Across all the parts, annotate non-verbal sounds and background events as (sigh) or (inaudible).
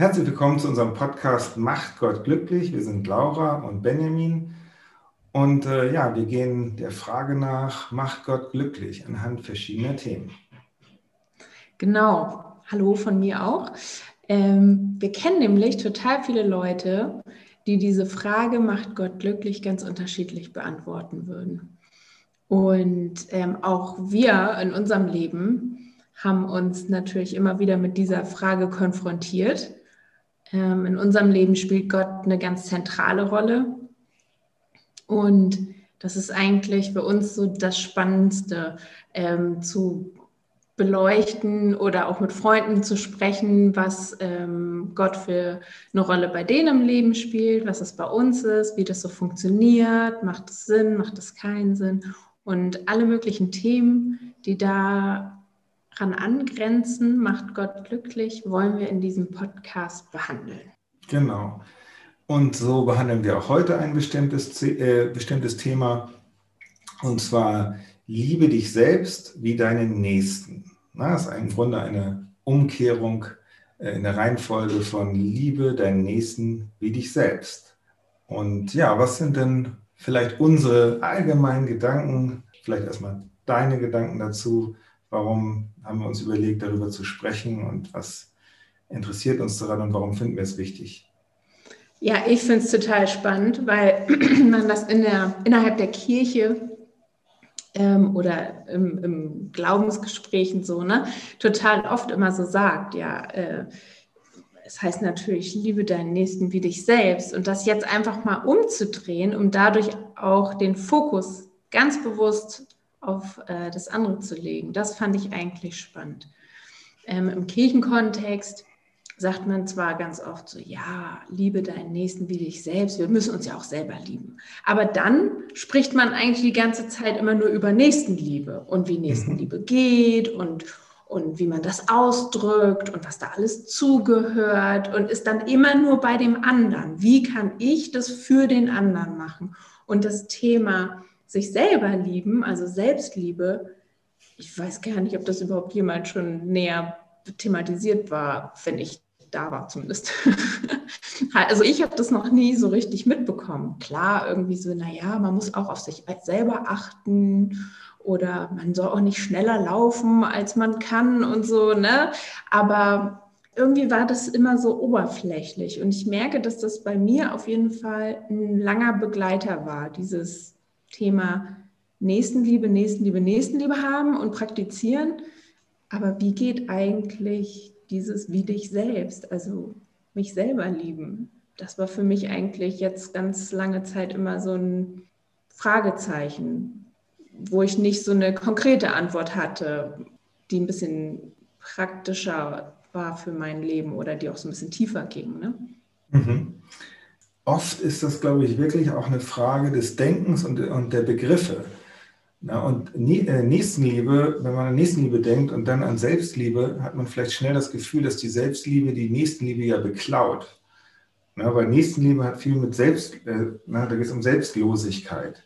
Herzlich willkommen zu unserem Podcast Macht Gott glücklich. Wir sind Laura und Benjamin. Und äh, ja, wir gehen der Frage nach, macht Gott glücklich anhand verschiedener Themen. Genau. Hallo von mir auch. Ähm, wir kennen nämlich total viele Leute, die diese Frage, macht Gott glücklich, ganz unterschiedlich beantworten würden. Und ähm, auch wir in unserem Leben haben uns natürlich immer wieder mit dieser Frage konfrontiert ähm, in unserem Leben spielt Gott eine ganz zentrale Rolle. Und das ist eigentlich für uns so das Spannendste, ähm, zu beleuchten oder auch mit Freunden zu sprechen, was ähm, Gott für eine Rolle bei denen im Leben spielt, was es bei uns ist, wie das so funktioniert, macht es Sinn, macht es keinen Sinn und alle möglichen Themen, die da dran angrenzen, macht Gott glücklich, wollen wir in diesem Podcast behandeln. Genau. Und so behandeln wir auch heute ein bestimmtes, äh, bestimmtes Thema. Und zwar liebe dich selbst wie deinen Nächsten. Na, das ist im Grunde eine Umkehrung äh, in der Reihenfolge von liebe deinen Nächsten wie dich selbst. Und ja, was sind denn vielleicht unsere allgemeinen Gedanken, vielleicht erstmal deine Gedanken dazu, Warum haben wir uns überlegt, darüber zu sprechen und was interessiert uns daran und warum finden wir es wichtig? Ja, ich finde es total spannend, weil (clears throat) man das in der, innerhalb der Kirche ähm, oder im, im Glaubensgesprächen so, ne, total oft immer so sagt, ja, äh, es heißt natürlich, liebe deinen Nächsten wie dich selbst. Und das jetzt einfach mal umzudrehen, um dadurch auch den Fokus ganz bewusst auf äh, das andere zu legen. Das fand ich eigentlich spannend. Ähm, Im Kirchenkontext sagt man zwar ganz oft so, ja, liebe deinen Nächsten wie dich selbst, wir müssen uns ja auch selber lieben. Aber dann spricht man eigentlich die ganze Zeit immer nur über Nächstenliebe und wie Nächstenliebe mhm. geht und, und wie man das ausdrückt und was da alles zugehört und ist dann immer nur bei dem anderen. Wie kann ich das für den anderen machen? Und das Thema sich selber lieben, also Selbstliebe, ich weiß gar nicht, ob das überhaupt jemand schon näher thematisiert war, wenn ich da war zumindest. (laughs) also ich habe das noch nie so richtig mitbekommen. Klar, irgendwie so, naja, man muss auch auf sich selber achten oder man soll auch nicht schneller laufen, als man kann und so, ne? Aber irgendwie war das immer so oberflächlich und ich merke, dass das bei mir auf jeden Fall ein langer Begleiter war, dieses Thema Nächstenliebe, Nächstenliebe, Nächstenliebe haben und praktizieren. Aber wie geht eigentlich dieses wie dich selbst, also mich selber lieben? Das war für mich eigentlich jetzt ganz lange Zeit immer so ein Fragezeichen, wo ich nicht so eine konkrete Antwort hatte, die ein bisschen praktischer war für mein Leben oder die auch so ein bisschen tiefer ging. Ne? Mhm oft ist das, glaube ich, wirklich auch eine Frage des Denkens und, und der Begriffe. Ja, und äh, Nächstenliebe, wenn man an Nächstenliebe denkt und dann an Selbstliebe, hat man vielleicht schnell das Gefühl, dass die Selbstliebe die Nächstenliebe ja beklaut. Ja, weil Nächstenliebe hat viel mit Selbst, äh, na, da geht es um Selbstlosigkeit.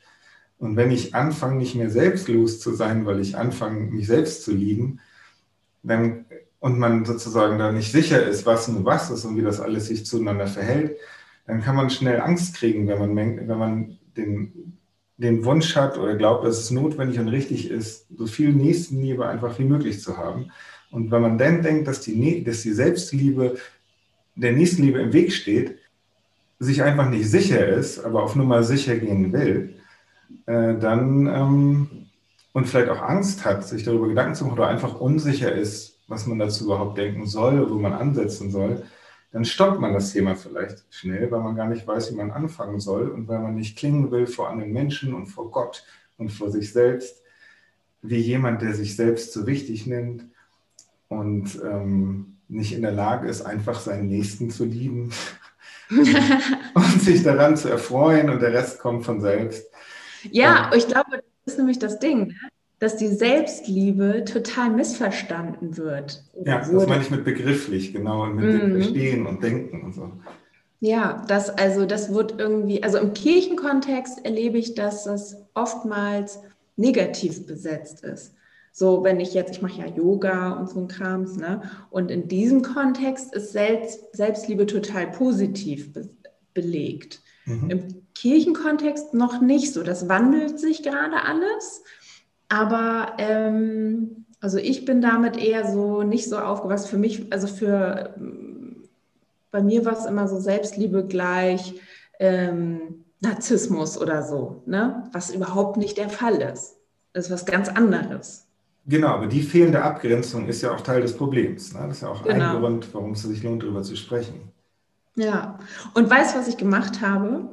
Und wenn ich anfange, nicht mehr selbstlos zu sein, weil ich anfange, mich selbst zu lieben, dann, und man sozusagen da nicht sicher ist, was nun was ist und wie das alles sich zueinander verhält, dann kann man schnell Angst kriegen, wenn man, wenn man den, den Wunsch hat oder glaubt, dass es notwendig und richtig ist, so viel Nächstenliebe einfach wie möglich zu haben. Und wenn man dann denkt, dass die, dass die Selbstliebe der Nächstenliebe im Weg steht, sich einfach nicht sicher ist, aber auf Nummer sicher gehen will, äh, dann ähm, und vielleicht auch Angst hat, sich darüber Gedanken zu machen oder einfach unsicher ist, was man dazu überhaupt denken soll, wo man ansetzen soll, dann stoppt man das Thema vielleicht schnell, weil man gar nicht weiß, wie man anfangen soll und weil man nicht klingen will vor anderen Menschen und vor Gott und vor sich selbst, wie jemand, der sich selbst so wichtig nimmt und ähm, nicht in der Lage ist, einfach seinen Nächsten zu lieben (laughs) und sich daran zu erfreuen und der Rest kommt von selbst. Ja, ähm, ich glaube, das ist nämlich das Ding. Ne? Dass die Selbstliebe total missverstanden wird. Ja, das meine ich mit begrifflich, genau, mit mhm. dem Verstehen und Denken und so. Ja, das also das wird irgendwie, also im Kirchenkontext erlebe ich, dass das oftmals negativ besetzt ist. So, wenn ich jetzt, ich mache ja Yoga und so ein Krams, ne? Und in diesem Kontext ist Selbst, Selbstliebe total positiv be belegt. Mhm. Im Kirchenkontext noch nicht so. Das wandelt sich gerade alles. Aber ähm, also ich bin damit eher so nicht so aufgewachsen. Für mich, also für bei mir war es immer so Selbstliebe gleich ähm, Narzissmus oder so, ne? was überhaupt nicht der Fall ist. Das ist was ganz anderes. Genau, aber die fehlende Abgrenzung ist ja auch Teil des Problems. Ne? Das ist ja auch genau. ein Grund, warum es sich lohnt, darüber zu sprechen. Ja, und weißt du, was ich gemacht habe?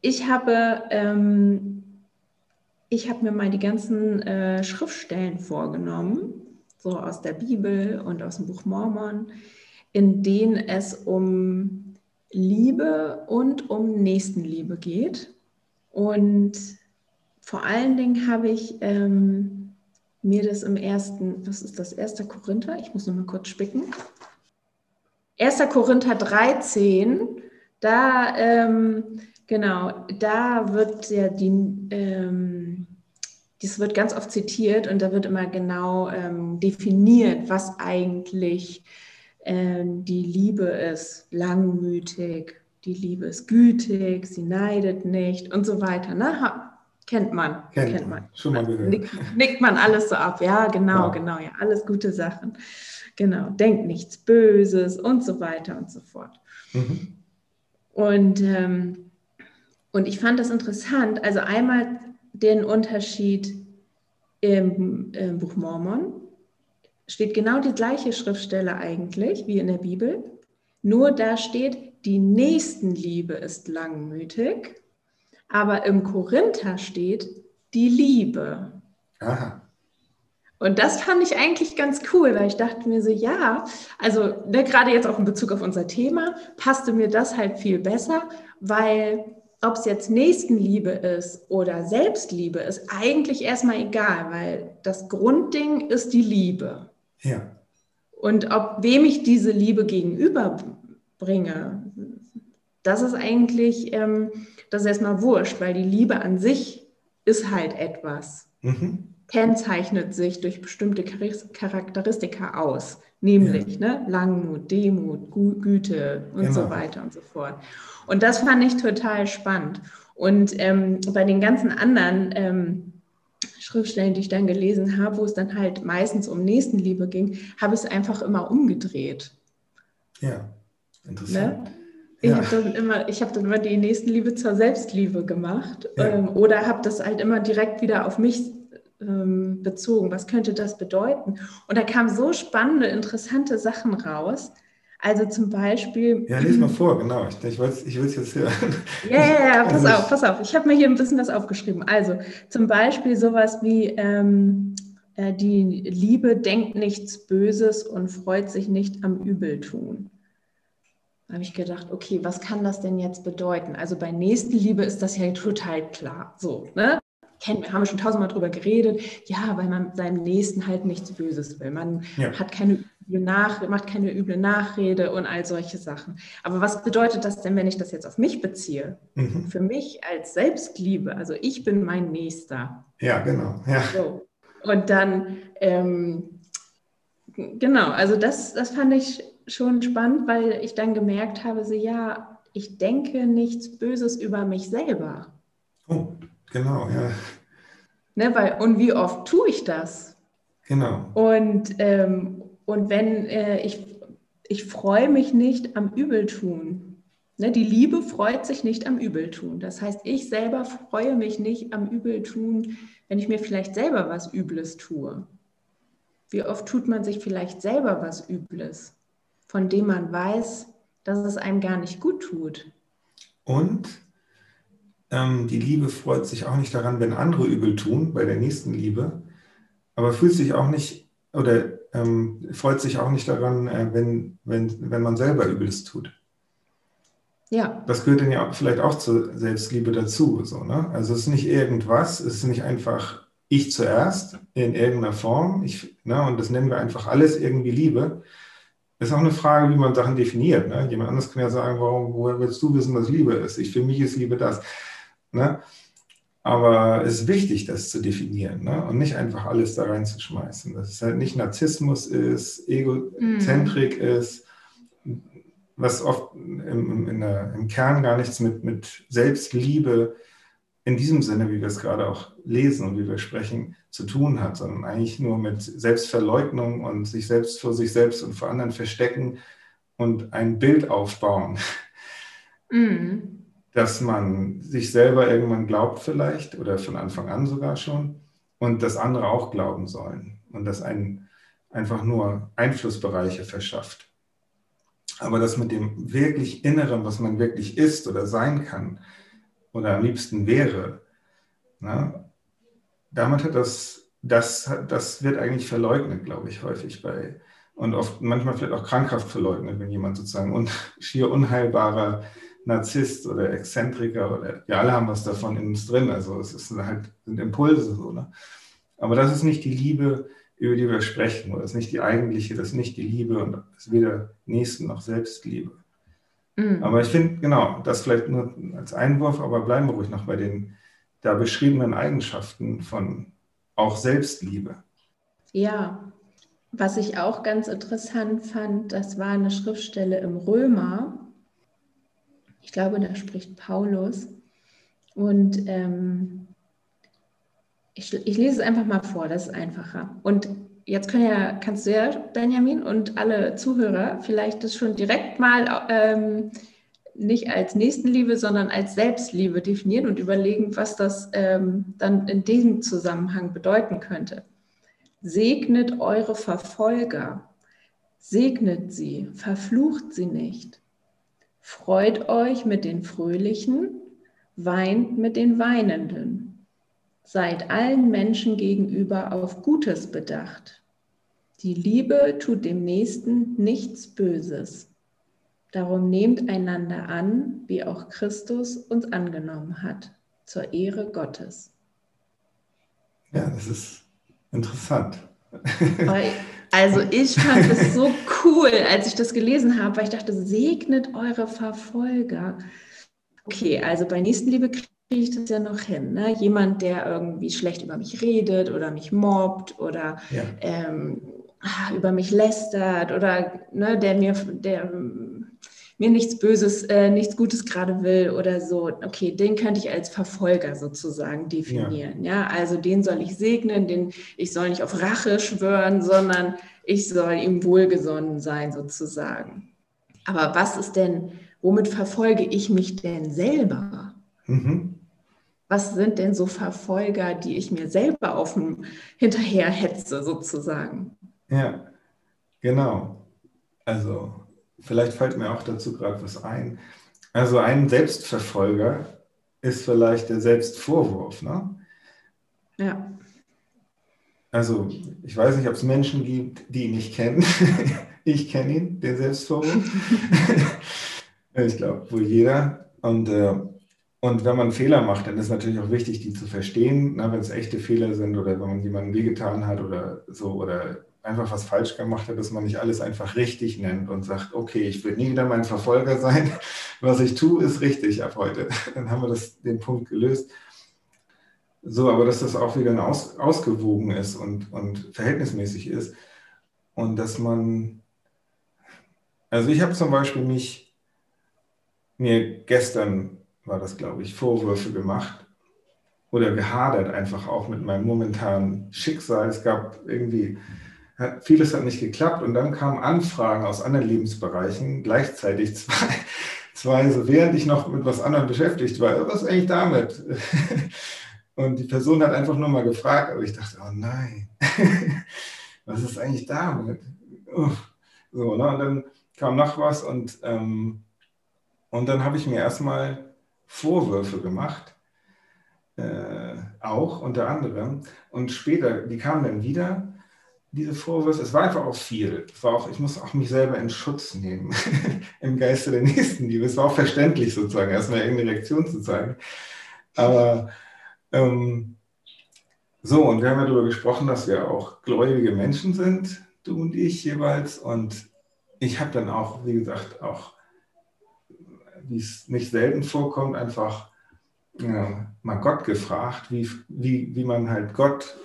Ich habe, ähm, ich habe mir mal die ganzen äh, Schriftstellen vorgenommen, so aus der Bibel und aus dem Buch Mormon, in denen es um Liebe und um Nächstenliebe geht. Und vor allen Dingen habe ich ähm, mir das im ersten, was ist das, 1. Korinther? Ich muss noch mal kurz spicken. 1. Korinther 13, da, ähm, genau, da wird ja die, ähm, das wird ganz oft zitiert und da wird immer genau ähm, definiert, was eigentlich ähm, die Liebe ist langmütig, die Liebe ist gütig, sie neidet nicht und so weiter. Ne? Kennt man. Kennt, kennt man. Schon mal gehört. Nickt, nickt man alles so ab. Ja, genau, ja. genau. Ja, alles gute Sachen. Genau. Denkt nichts Böses und so weiter und so fort. Mhm. Und, ähm, und ich fand das interessant. Also einmal den Unterschied im, im Buch Mormon steht genau die gleiche Schriftstelle eigentlich wie in der Bibel. Nur da steht, die Nächstenliebe ist langmütig aber im Korinther steht die Liebe. Aha. Und das fand ich eigentlich ganz cool, weil ich dachte mir so, ja, also ne, gerade jetzt auch in Bezug auf unser Thema, passte mir das halt viel besser, weil ob es jetzt Nächstenliebe ist oder Selbstliebe, ist eigentlich erstmal egal, weil das Grundding ist die Liebe. Ja. Und ob wem ich diese Liebe gegenüberbringe, das ist eigentlich ähm, das ist erstmal wurscht, weil die Liebe an sich ist halt etwas. Mhm. Kennzeichnet sich durch bestimmte Charakteristika aus, nämlich ja. ne, Langmut, Demut, Güte und genau. so weiter und so fort. Und das fand ich total spannend. Und ähm, bei den ganzen anderen ähm, Schriftstellen, die ich dann gelesen habe, wo es dann halt meistens um Nächstenliebe ging, habe ich es einfach immer umgedreht. Ja, interessant. Ne? Ich ja. habe dann immer, ich habe dann immer die Nächstenliebe zur Selbstliebe gemacht ja. ähm, oder habe das halt immer direkt wieder auf mich ähm, bezogen. Was könnte das bedeuten? Und da kamen so spannende, interessante Sachen raus. Also zum Beispiel. Ja, lese mal vor, genau. Ich, ich, ich will es jetzt hören. Ja, ja, ja, pass also, auf, pass auf. Ich habe mir hier ein bisschen was aufgeschrieben. Also zum Beispiel sowas wie ähm, äh, die Liebe denkt nichts Böses und freut sich nicht am Übeltun. Da habe ich gedacht, okay, was kann das denn jetzt bedeuten? Also bei Nächstenliebe ist das ja total klar. So, ne? Kennen, haben wir schon tausendmal drüber geredet. Ja, weil man seinem Nächsten halt nichts Böses will. Man ja. hat keine üble Nach macht keine üble Nachrede und all solche Sachen. Aber was bedeutet das denn, wenn ich das jetzt auf mich beziehe? Mhm. Für mich als Selbstliebe, also ich bin mein Nächster. Ja, genau. Ja. So. Und dann, ähm, genau, also das, das fand ich schon spannend, weil ich dann gemerkt habe, so ja, ich denke nichts Böses über mich selber. Oh, genau, ja. Ne, weil, und wie oft tue ich das? Genau. Und, ähm, und wenn äh, ich, ich freue mich nicht am Übeltun. Ne, die Liebe freut sich nicht am Übeltun. Das heißt, ich selber freue mich nicht am Übeltun, wenn ich mir vielleicht selber was Übles tue. Wie oft tut man sich vielleicht selber was Übles? von dem man weiß, dass es einem gar nicht gut tut. Und ähm, die Liebe freut sich auch nicht daran, wenn andere übel tun, bei der nächsten Liebe, aber fühlt sich auch nicht oder ähm, freut sich auch nicht daran, äh, wenn, wenn, wenn man selber Übles tut. Ja. Das gehört dann ja vielleicht auch zur Selbstliebe dazu. So, ne? Also es ist nicht irgendwas, es ist nicht einfach ich zuerst in irgendeiner Form. Ich, ne, und das nennen wir einfach alles irgendwie Liebe, ist auch eine Frage, wie man Sachen definiert. Ne? Jemand anderes kann ja sagen, warum, woher willst du wissen, was Liebe ist? Ich, für mich ist Liebe das. Ne? Aber es ist wichtig, das zu definieren ne? und nicht einfach alles da reinzuschmeißen. Dass es halt nicht Narzissmus ist, Egozentrik mm. ist, was oft im, im, der, im, Kern gar nichts mit, mit Selbstliebe in diesem Sinne, wie wir es gerade auch lesen und wie wir sprechen, zu tun hat, sondern eigentlich nur mit Selbstverleugnung und sich selbst vor sich selbst und vor anderen verstecken und ein Bild aufbauen. Mm dass man sich selber irgendwann glaubt vielleicht oder von Anfang an sogar schon und dass andere auch glauben sollen und das einen einfach nur Einflussbereiche verschafft. Aber das mit dem wirklich Inneren, was man wirklich ist oder sein kann oder am liebsten wäre, na, damit hat das, das, das wird eigentlich verleugnet, glaube ich, häufig bei und oft manchmal vielleicht auch krankhaft verleugnet, wenn jemand sozusagen un, schier unheilbarer Narzisst oder Exzentriker oder wir alle haben was davon in uns drin. Also es ist halt, sind Impulse so. Ne? Aber das ist nicht die Liebe, über die wir sprechen, oder das ist nicht die eigentliche, das ist nicht die Liebe und das ist weder Nächsten noch Selbstliebe. Mhm. Aber ich finde, genau, das vielleicht nur als Einwurf, aber bleiben wir ruhig noch bei den da beschriebenen Eigenschaften von auch Selbstliebe. Ja, was ich auch ganz interessant fand, das war eine Schriftstelle im Römer, ich glaube, da spricht Paulus. Und ähm, ich, ich, lese es einfach mal vor, das ist einfacher. Und jetzt können ja, kannst du ja, Benjamin, und alle Zuhörer vielleicht das schon direkt mal ähm, nicht als Nächstenliebe, sondern als Selbstliebe definieren und überlegen, was das ähm, dann in diesem Zusammenhang bedeuten könnte. Segnet eure Verfolger, segnet sie, verflucht sie nicht. Freut euch mit den Fröhlichen, weint mit den Weinenden. Seid allen Menschen gegenüber auf Gutes bedacht. Die Liebe tut dem Nächsten nichts Böses. Darum nehmt einander an, wie auch Christus uns angenommen hat, zur Ehre Gottes. Ja, das ist interessant. Also ich fand es so cool, als ich das gelesen habe, weil ich dachte, segnet eure Verfolger. Okay, also bei Nächstenliebe kriege ich das ja noch hin. Ne? Jemand, der irgendwie schlecht über mich redet oder mich mobbt oder ja. ähm, ah, über mich lästert oder ne, der mir, der mir nichts Böses, äh, nichts Gutes gerade will oder so, okay, den könnte ich als Verfolger sozusagen definieren. Ja. ja, also den soll ich segnen, den ich soll nicht auf Rache schwören, sondern ich soll ihm wohlgesonnen sein sozusagen. Aber was ist denn, womit verfolge ich mich denn selber? Mhm. Was sind denn so Verfolger, die ich mir selber auf dem hinterher hetze sozusagen? Ja, genau. Also vielleicht fällt mir auch dazu gerade was ein. Also ein Selbstverfolger ist vielleicht der Selbstvorwurf. Ne? Ja. Also ich weiß nicht, ob es Menschen gibt, die ihn nicht kennen. (laughs) ich kenne ihn, den Selbstvorwurf. (laughs) ich glaube, wohl jeder. Und, äh, und wenn man Fehler macht, dann ist es natürlich auch wichtig, die zu verstehen, ne, wenn es echte Fehler sind oder wenn man jemanden wehgetan hat oder so oder einfach was falsch gemacht hat, dass man nicht alles einfach richtig nennt und sagt, okay, ich will nie wieder mein Verfolger sein. (laughs) Was ich tue, ist richtig ab heute. (laughs) Dann haben wir das, den Punkt gelöst. So, aber dass das auch wieder aus, ausgewogen ist und, und verhältnismäßig ist. Und dass man, also ich habe zum Beispiel mich, mir gestern war das, glaube ich, Vorwürfe gemacht oder gehadert einfach auch mit meinem momentanen Schicksal. Es gab irgendwie vieles hat nicht geklappt und dann kamen Anfragen aus anderen Lebensbereichen, gleichzeitig zwei, (laughs) zwei so während ich noch mit was anderem beschäftigt war, was ist eigentlich damit? (laughs) Und die Person hat einfach nur mal gefragt, aber ich dachte, oh nein, (laughs) was ist eigentlich damit? So, ne? Und dann kam noch was und, ähm, und dann habe ich mir erstmal Vorwürfe gemacht, äh, auch unter anderem. Und später, die kamen dann wieder diese Vorwürfe, es war einfach auch viel. Es war auch, ich muss auch mich selber in Schutz nehmen, (laughs) im Geiste der Nächstenliebe. Es war auch verständlich sozusagen, erstmal irgendeine Reaktion zu zeigen. Aber ähm, so, und wir haben ja darüber gesprochen, dass wir auch gläubige Menschen sind, du und ich jeweils. Und ich habe dann auch, wie gesagt, auch, wie es nicht selten vorkommt, einfach ja, mal Gott gefragt, wie, wie, wie man halt Gott,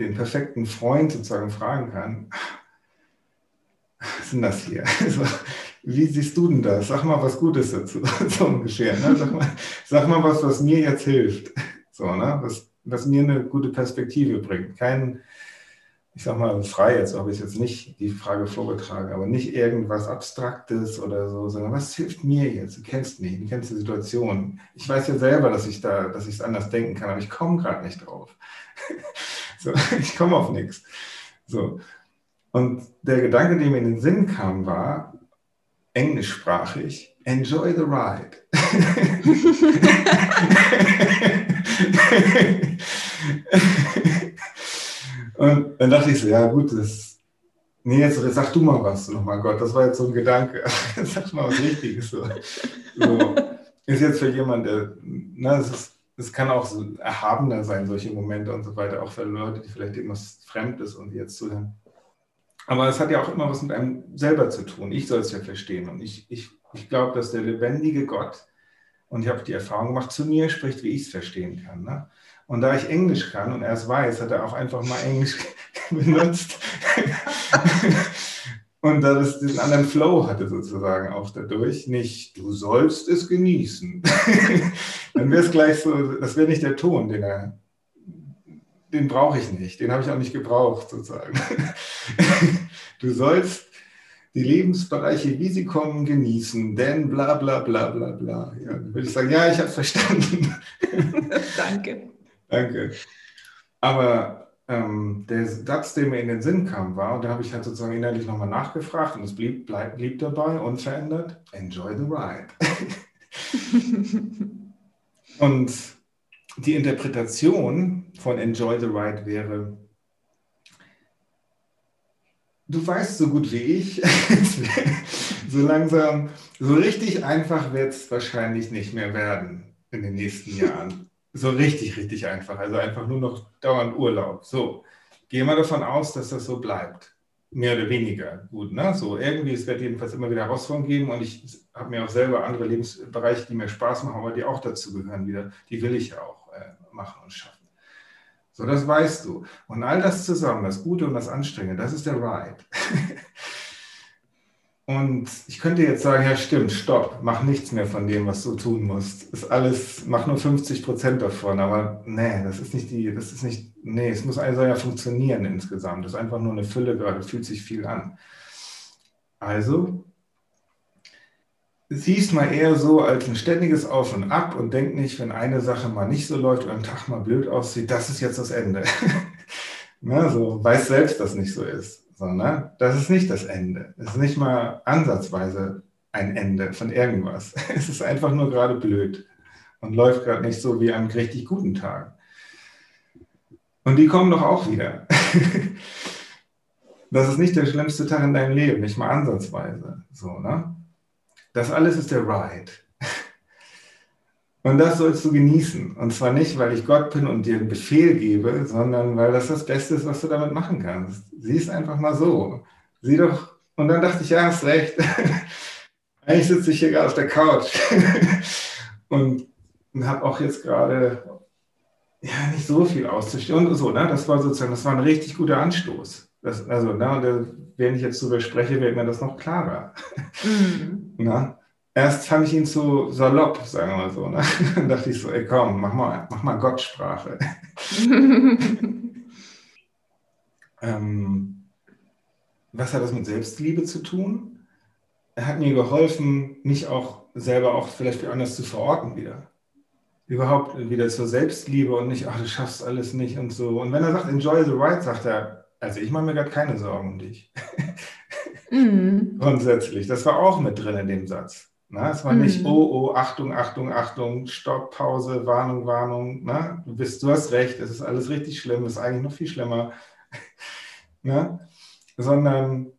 den perfekten Freund sozusagen, fragen kann. Was denn das hier? Also, wie siehst du denn das? Sag mal was Gutes dazu, (laughs) so ungefähr. Ne? Sag, mal, sag mal was, was mir jetzt hilft. So, ne? was, was mir eine gute Perspektive bringt. Kein, ich sag mal, frei jetzt, ob ich jetzt nicht die Frage vorgetragen, aber nicht irgendwas Abstraktes oder so, sondern was hilft mir jetzt? Du kennst mich, du kennst die Situation. Ich weiß ja selber, dass ich da, dass ich es anders denken kann, aber ich komme gerade nicht drauf. (laughs) so, (laughs) ich komme auf nichts. So. Und der Gedanke, der mir in den Sinn kam, war, englischsprachig, enjoy the ride. (laughs) Und dann dachte ich so, ja gut, das, nee, jetzt sag du mal was nochmal, Gott, das war jetzt so ein Gedanke. (laughs) sag mal was Richtiges. So. so. Ist jetzt für jemanden, der, na, es, ist, es kann auch so erhabener sein, solche Momente und so weiter, auch für Leute, die vielleicht irgendwas Fremdes und jetzt zuhören. Aber es hat ja auch immer was mit einem selber zu tun. Ich soll es ja verstehen. Und ich, ich, ich glaube, dass der lebendige Gott, und ich habe die Erfahrung gemacht, zu mir spricht, wie ich es verstehen kann. Ne? Und da ich Englisch kann und er es weiß, hat er auch einfach mal Englisch (laughs) benutzt. Und da das diesen anderen Flow hatte sozusagen auch dadurch, nicht du sollst es genießen. (laughs) Dann wäre es gleich so, das wäre nicht der Ton, den er, den brauche ich nicht, den habe ich auch nicht gebraucht sozusagen. (laughs) du sollst die Lebensbereiche, wie sie kommen, genießen, denn bla bla bla bla bla. Ja, dann würde ich sagen, ja, ich habe verstanden. (laughs) Danke. Danke. Aber ähm, der Satz, der mir in den Sinn kam, war, und da habe ich halt sozusagen innerlich nochmal nachgefragt und es blieb, bleib, blieb dabei, unverändert, enjoy the ride. (laughs) und die Interpretation von enjoy the ride wäre, du weißt so gut wie ich, (laughs) so langsam, so richtig einfach wird es wahrscheinlich nicht mehr werden in den nächsten Jahren. So richtig, richtig einfach. Also einfach nur noch dauernd Urlaub. So, gehe mal davon aus, dass das so bleibt. Mehr oder weniger gut. Ne? So irgendwie, es wird jedenfalls immer wieder Herausforderungen geben und ich habe mir auch selber andere Lebensbereiche, die mir Spaß machen, aber die auch dazu gehören wieder. Die will ich auch äh, machen und schaffen. So, das weißt du. Und all das zusammen, das Gute und das Anstrengende, das ist der Ride. (laughs) Und ich könnte jetzt sagen, ja stimmt, stopp, mach nichts mehr von dem, was du tun musst. Ist alles, mach nur 50 Prozent davon. Aber nee, das ist nicht die, das ist nicht, nee, es muss also ja funktionieren insgesamt. Das ist einfach nur eine Fülle gerade, fühlt sich viel an. Also, siehst mal eher so als ein ständiges Auf und Ab und denk nicht, wenn eine Sache mal nicht so läuft oder ein Tag mal blöd aussieht, das ist jetzt das Ende. (laughs) Na, so, weiß selbst, dass nicht so ist. So, ne? Das ist nicht das Ende. Es ist nicht mal ansatzweise ein Ende von irgendwas. (laughs) Es ist einfach nur gerade blöd und läuft gerade nicht so wie an richtig guten Tag. Und die kommen doch auch wieder. (laughs) Das ist nicht der schlimmste Tag in deinem Leben, nicht mal ansatzweise. So, ne? Das alles ist der Ride. Und das sollst du genießen. Und zwar nicht, weil ich Gott bin und dir einen Befehl gebe, sondern weil das das Beste ist, was du damit machen kannst. Sieh es einfach mal so. Sieh doch. Und dann dachte ich, ja, hast recht. (laughs) Eigentlich sitze ich hier gerade auf der Couch (laughs) und habe auch jetzt gerade ja, nicht so viel auszustehen und so. Ne? Das war sozusagen, das war ein richtig guter Anstoß. Das, also, ne, und wenn ich jetzt darüber spreche, wird mir das noch klarer. Mhm. (laughs) Na? Erst fand ich ihn zu salopp, sagen wir mal so. Ne? (laughs) Dann dachte ich so, ey komm, mach mal, mach mal Gottsprache. (laughs) ähm, was hat das mit Selbstliebe zu tun? Er hat mir geholfen, mich auch selber auch vielleicht anders zu verorten wieder. Überhaupt wieder zur Selbstliebe und nicht, ach, du schaffst alles nicht und so. Und wenn er sagt, enjoy the ride, sagt er, also ich mache mir gerade keine Sorgen um dich. (laughs) Mhm. Grundsätzlich. Das war auch mit drin in dem Satz. Na, es war mhm. nicht, oh, oh, Achtung, Achtung, Achtung, Stopp, Pause, Warnung, Warnung. Na, du, bist, du hast recht, es ist alles richtig schlimm, es ist eigentlich noch viel schlimmer. (laughs) na, sondern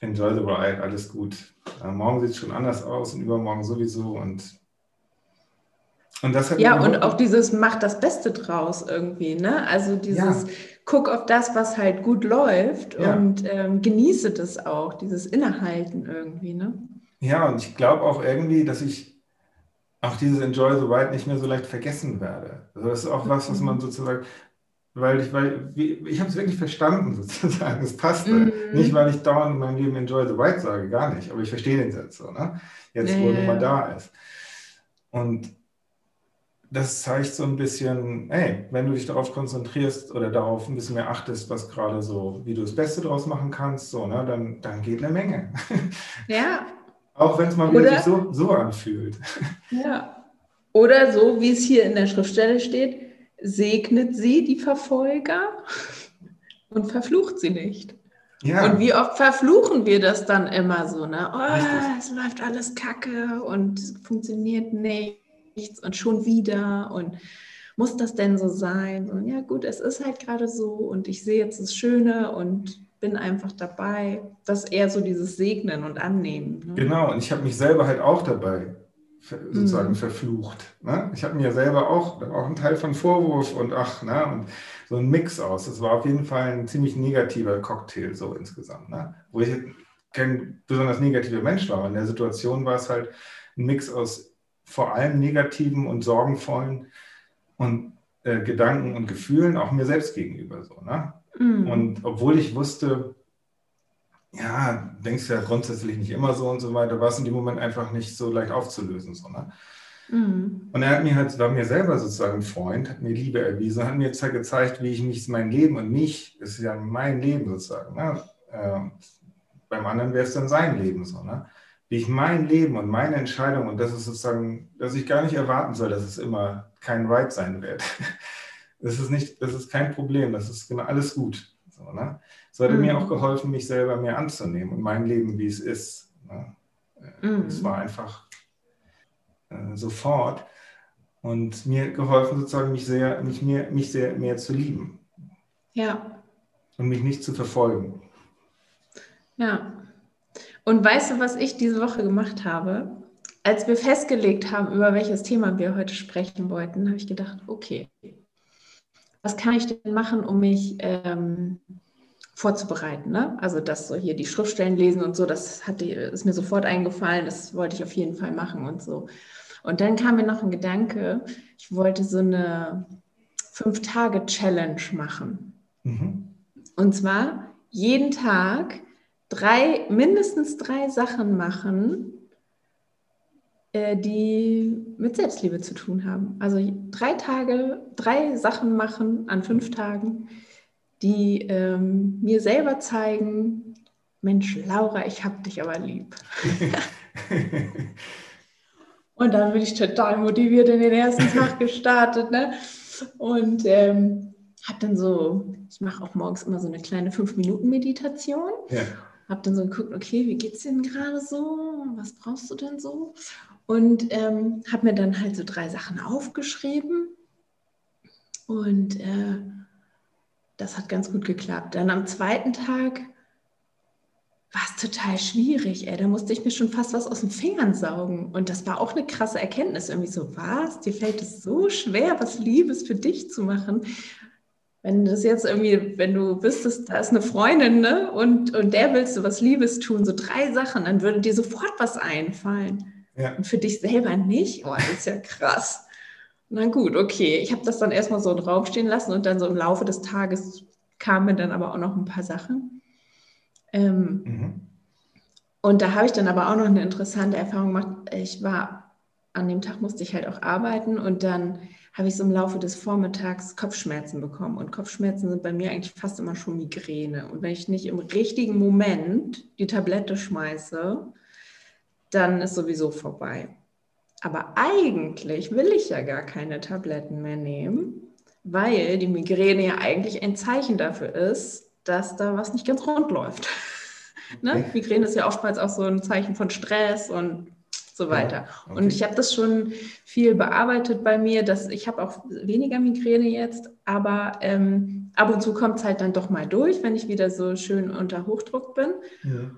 enjoy the ride, alles gut. Ja, morgen sieht es schon anders aus und übermorgen sowieso. Und, und das hat ja, und auch dieses macht das Beste draus irgendwie. Ne? Also dieses ja. guck auf das, was halt gut läuft ja. und ähm, genieße das auch, dieses Innehalten irgendwie. Ne? Ja, und ich glaube auch irgendwie, dass ich auch dieses Enjoy the Ride nicht mehr so leicht vergessen werde. Also das ist auch was, was man mhm. sozusagen, weil ich, weil ich habe es wirklich verstanden (laughs) sozusagen, es passte. Mhm. Nicht, weil ich dauernd in meinem Leben Enjoy the Ride sage, gar nicht, aber ich verstehe den Satz so, ne? jetzt wo ja, ja. mal da ist. Und das zeigt so ein bisschen, hey, wenn du dich darauf konzentrierst oder darauf ein bisschen mehr achtest, was gerade so, wie du das Beste draus machen kannst, so, ne, dann, dann geht eine Menge. (laughs) Ja. Auch wenn es mal wieder sich so, so anfühlt. (laughs) Ja. Oder so, wie es hier in der Schriftstelle steht, segnet sie die Verfolger und verflucht sie nicht. Ja. Und wie oft verfluchen wir das dann immer so, ne? Oh, es läuft alles kacke und funktioniert nicht nichts und schon wieder und muss das denn so sein? Und ja gut, es ist halt gerade so und ich sehe jetzt das Schöne und bin einfach dabei. Das ist eher so dieses Segnen und Annehmen. Ne? Genau, und ich habe mich selber halt auch dabei sozusagen mhm. verflucht. Ne? Ich habe mir selber auch, auch einen Teil von Vorwurf und ach, ne? und so ein Mix aus. Das war auf jeden Fall ein ziemlich negativer Cocktail so insgesamt. Ne? Wo ich kein besonders negativer Mensch war. In der Situation war es halt ein Mix aus vor allem negativen und sorgenvollen und äh, Gedanken und Gefühlen auch mir selbst gegenüber so. Ne? Mhm. Und obwohl ich wusste, ja, denkst ja grundsätzlich nicht immer so und so weiter, war es in dem Moment einfach nicht so leicht aufzulösen. So, ne? Mhm. Und er hat mir halt, war mir selber sozusagen ein Freund, hat mir Liebe erwiesen, hat mir jetzt halt gezeigt, wie ich mich, mein Leben und mich, ist ja mein Leben sozusagen. Ne? Äh, beim anderen wäre es dann sein Leben so. Ne? wie ich mein Leben und meine Entscheidung, und das ist sozusagen, dass ich gar nicht erwarten soll, dass es immer kein Right sein wird. (laughs) Das ist nicht, das ist kein Problem, das ist genau alles gut. So, ne? Es hat mhm. mir auch geholfen, mich selber mehr anzunehmen und mein Leben, wie es ist. Ne? Mhm. Es war einfach äh, sofort und mir geholfen, sozusagen mich sehr, mich mehr, mich sehr mehr zu lieben. Ja. Und mich nicht zu verfolgen. Ja. Und weißt du, was ich diese Woche gemacht habe? Als wir festgelegt haben, über welches Thema wir heute sprechen wollten, habe ich gedacht, okay, was kann ich denn machen, um mich ähm, vorzubereiten? Ne? Also das so hier die Schriftstellen lesen und so, das hat, ist mir sofort eingefallen, das wollte ich auf jeden Fall machen und so. Und dann kam mir noch ein Gedanke, ich wollte so eine Fünf-Tage-Challenge machen. Mhm. Und zwar jeden Tag drei, mindestens drei Sachen machen, die mit Selbstliebe zu tun haben. Also drei Tage, drei Sachen machen an fünf Tagen, die ähm, mir selber zeigen, Mensch, Laura, ich hab dich aber lieb. (laughs) Und dann bin ich total motiviert in den ersten Tag gestartet. Ne? Und ähm, habe dann so, ich mache auch morgens immer so eine kleine 5-Minuten-Meditation. Ja habe dann so geguckt, okay, wie geht's denn gerade so? Was brauchst du denn so? Und ähm, habe mir dann halt so drei Sachen aufgeschrieben. Und äh, das hat ganz gut geklappt. Dann am zweiten Tag war es total schwierig. Ey. Da musste ich mir schon fast was aus den Fingern saugen. Und das war auch eine krasse Erkenntnis. Irgendwie so, was? Dir fällt es so schwer, was Liebes für dich zu machen wenn das jetzt irgendwie, wenn du wüsstest, da ist eine Freundin, ne, und, und der willst du was Liebes tun, so drei Sachen, dann würde dir sofort was einfallen. Ja. Und für dich selber nicht? Oh, das ist ja krass. Na gut, okay. Ich habe das dann erstmal so im Raum stehen lassen und dann so im Laufe des Tages kamen dann aber auch noch ein paar Sachen. Ähm, mhm. Und da habe ich dann aber auch noch eine interessante Erfahrung gemacht. Ich war, an dem Tag musste ich halt auch arbeiten und dann habe ich so im Laufe des Vormittags Kopfschmerzen bekommen. Und Kopfschmerzen sind bei mir eigentlich fast immer schon Migräne. Und wenn ich nicht im richtigen Moment die Tablette schmeiße, dann ist sowieso vorbei. Aber eigentlich will ich ja gar keine Tabletten mehr nehmen, weil die Migräne ja eigentlich ein Zeichen dafür ist, dass da was nicht ganz rund läuft. (laughs) ne? Migräne ist ja oftmals auch so ein Zeichen von Stress und so weiter. Okay. Und ich habe das schon viel bearbeitet bei mir, dass ich habe auch weniger Migräne jetzt, aber ähm, ab und zu kommt es halt dann doch mal durch, wenn ich wieder so schön unter Hochdruck bin. Ja.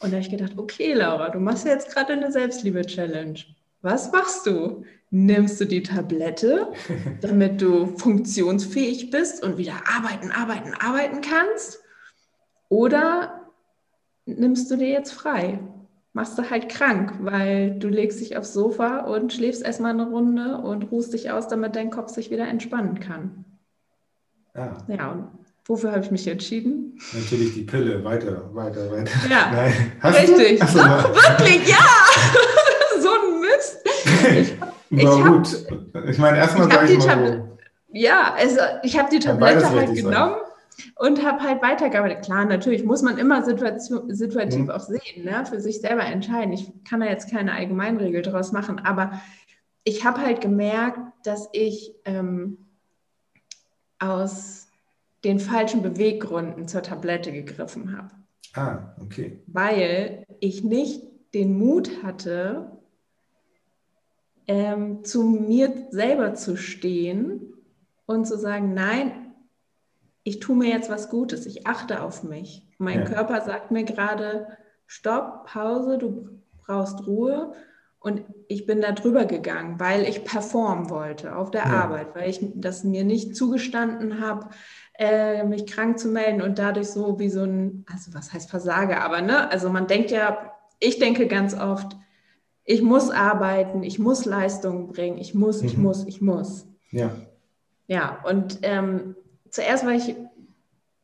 Und da habe ich gedacht, okay, Laura, du machst ja jetzt gerade eine Selbstliebe-Challenge. Was machst du? Nimmst du die Tablette, (laughs) damit du funktionsfähig bist und wieder arbeiten, arbeiten, arbeiten kannst? Oder nimmst du dir jetzt frei? machst du halt krank, weil du legst dich aufs Sofa und schläfst erstmal eine Runde und ruhst dich aus, damit dein Kopf sich wieder entspannen kann. Ja. Ja, und wofür habe ich mich entschieden? Natürlich die Pille, weiter, weiter, weiter. Ja, Nein. richtig. Ach, wirklich, ja. (laughs) so ein Mist. Ich, War ich gut. Hab, ich meine, erstmal sage ich mal so. Ja, also ich habe die Tablette halt genommen. Sein und habe halt weitergearbeitet. Klar, natürlich muss man immer situation, situativ mhm. auch sehen, ne? für sich selber entscheiden. Ich kann da jetzt keine Allgemeinregel draus machen, aber ich habe halt gemerkt, dass ich ähm, aus den falschen Beweggründen zur Tablette gegriffen habe. Ah, okay. Weil ich nicht den Mut hatte, ähm, zu mir selber zu stehen und zu sagen, nein, ich tue mir jetzt was Gutes, ich achte auf mich. Mein ja. Körper sagt mir gerade, stopp, Pause, du brauchst Ruhe. Und ich bin da drüber gegangen, weil ich performen wollte auf der ja. Arbeit, weil ich das mir nicht zugestanden habe, äh, mich krank zu melden und dadurch so wie so ein, also was heißt Versager, aber ne, also man denkt ja, ich denke ganz oft, ich muss arbeiten, ich muss Leistungen bringen, ich muss, mhm. ich muss, ich muss. Ja. Ja, und ähm, zuerst war ich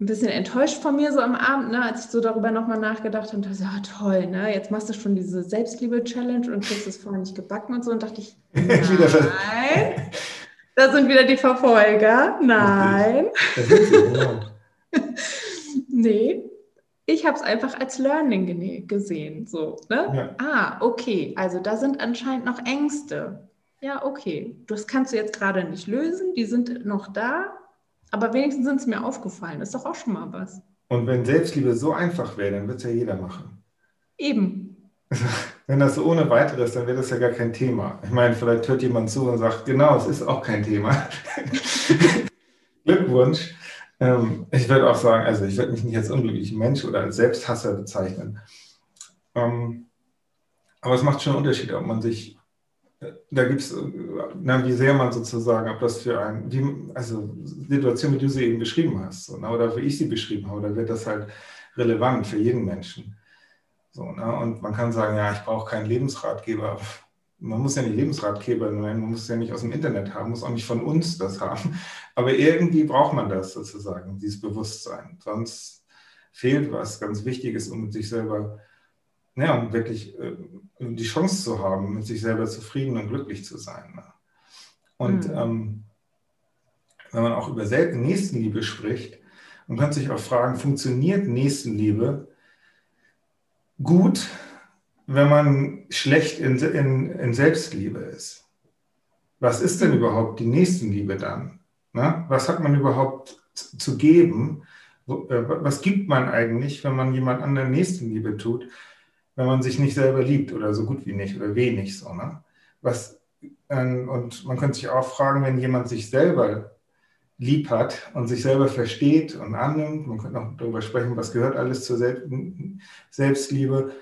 ein bisschen enttäuscht von mir so am Abend, ne, als ich so darüber nochmal nachgedacht habe und dachte, ja toll, ne, jetzt machst du schon diese Selbstliebe-Challenge und kriegst es vorher nicht gebacken und so und dachte ich, (laughs) nein, da sind wieder die Verfolger, nein. (laughs) nee, ich habe es einfach als Learning gesehen, so, ne? Ja. Ah, okay, also da sind anscheinend noch Ängste. Ja, okay, das kannst du jetzt gerade nicht lösen, die sind noch da, aber wenigstens sind es mir aufgefallen. Ist doch auch schon mal was. Und wenn Selbstliebe so einfach wäre, dann würde es ja jeder machen. Eben. (laughs) Wenn das so ohne weiteres, dann wäre das ja gar kein Thema. Ich meine, vielleicht hört jemand zu und sagt, genau, es ist auch kein Thema. (laughs) Glückwunsch. Ähm, ich würde auch sagen, also ich würde mich nicht als unglücklicher Mensch oder als Selbsthasser bezeichnen. Ähm, aber es macht schon einen Unterschied, ob man sich da gibt es, wie sehr man sozusagen, ob das für ein, wie, also Situation, wie du sie eben beschrieben hast, oder wie ich sie beschrieben habe, da wird das halt relevant für jeden Menschen. So, ne, und man kann sagen, ja, ich brauche keinen Lebensratgeber. Man muss ja nicht Lebensratgeber nennen, man muss es ja nicht aus dem Internet haben, muss auch nicht von uns das haben. Aber irgendwie braucht man das sozusagen, dieses Bewusstsein. Sonst fehlt was ganz Wichtiges, um sich selber ja, um wirklich äh, die Chance zu haben, mit sich selber zufrieden und glücklich zu sein. Ne? Und mhm. ähm, wenn man auch über Nächstenliebe spricht, man kann sich auch fragen, funktioniert Nächstenliebe gut, wenn man schlecht in, in, in Selbstliebe ist? Was ist denn überhaupt die Nächstenliebe dann? Ne? Was hat man überhaupt zu geben? Äh, was gibt man eigentlich, wenn man jemand anderen Nächstenliebe tut? wenn man sich nicht selber liebt oder so gut wie nicht oder wenig so. Ne? Was, ähm, und man könnte sich auch fragen, wenn jemand sich selber lieb hat und sich selber versteht und annimmt, man könnte noch darüber sprechen, was gehört alles zur Selbst Selbstliebe.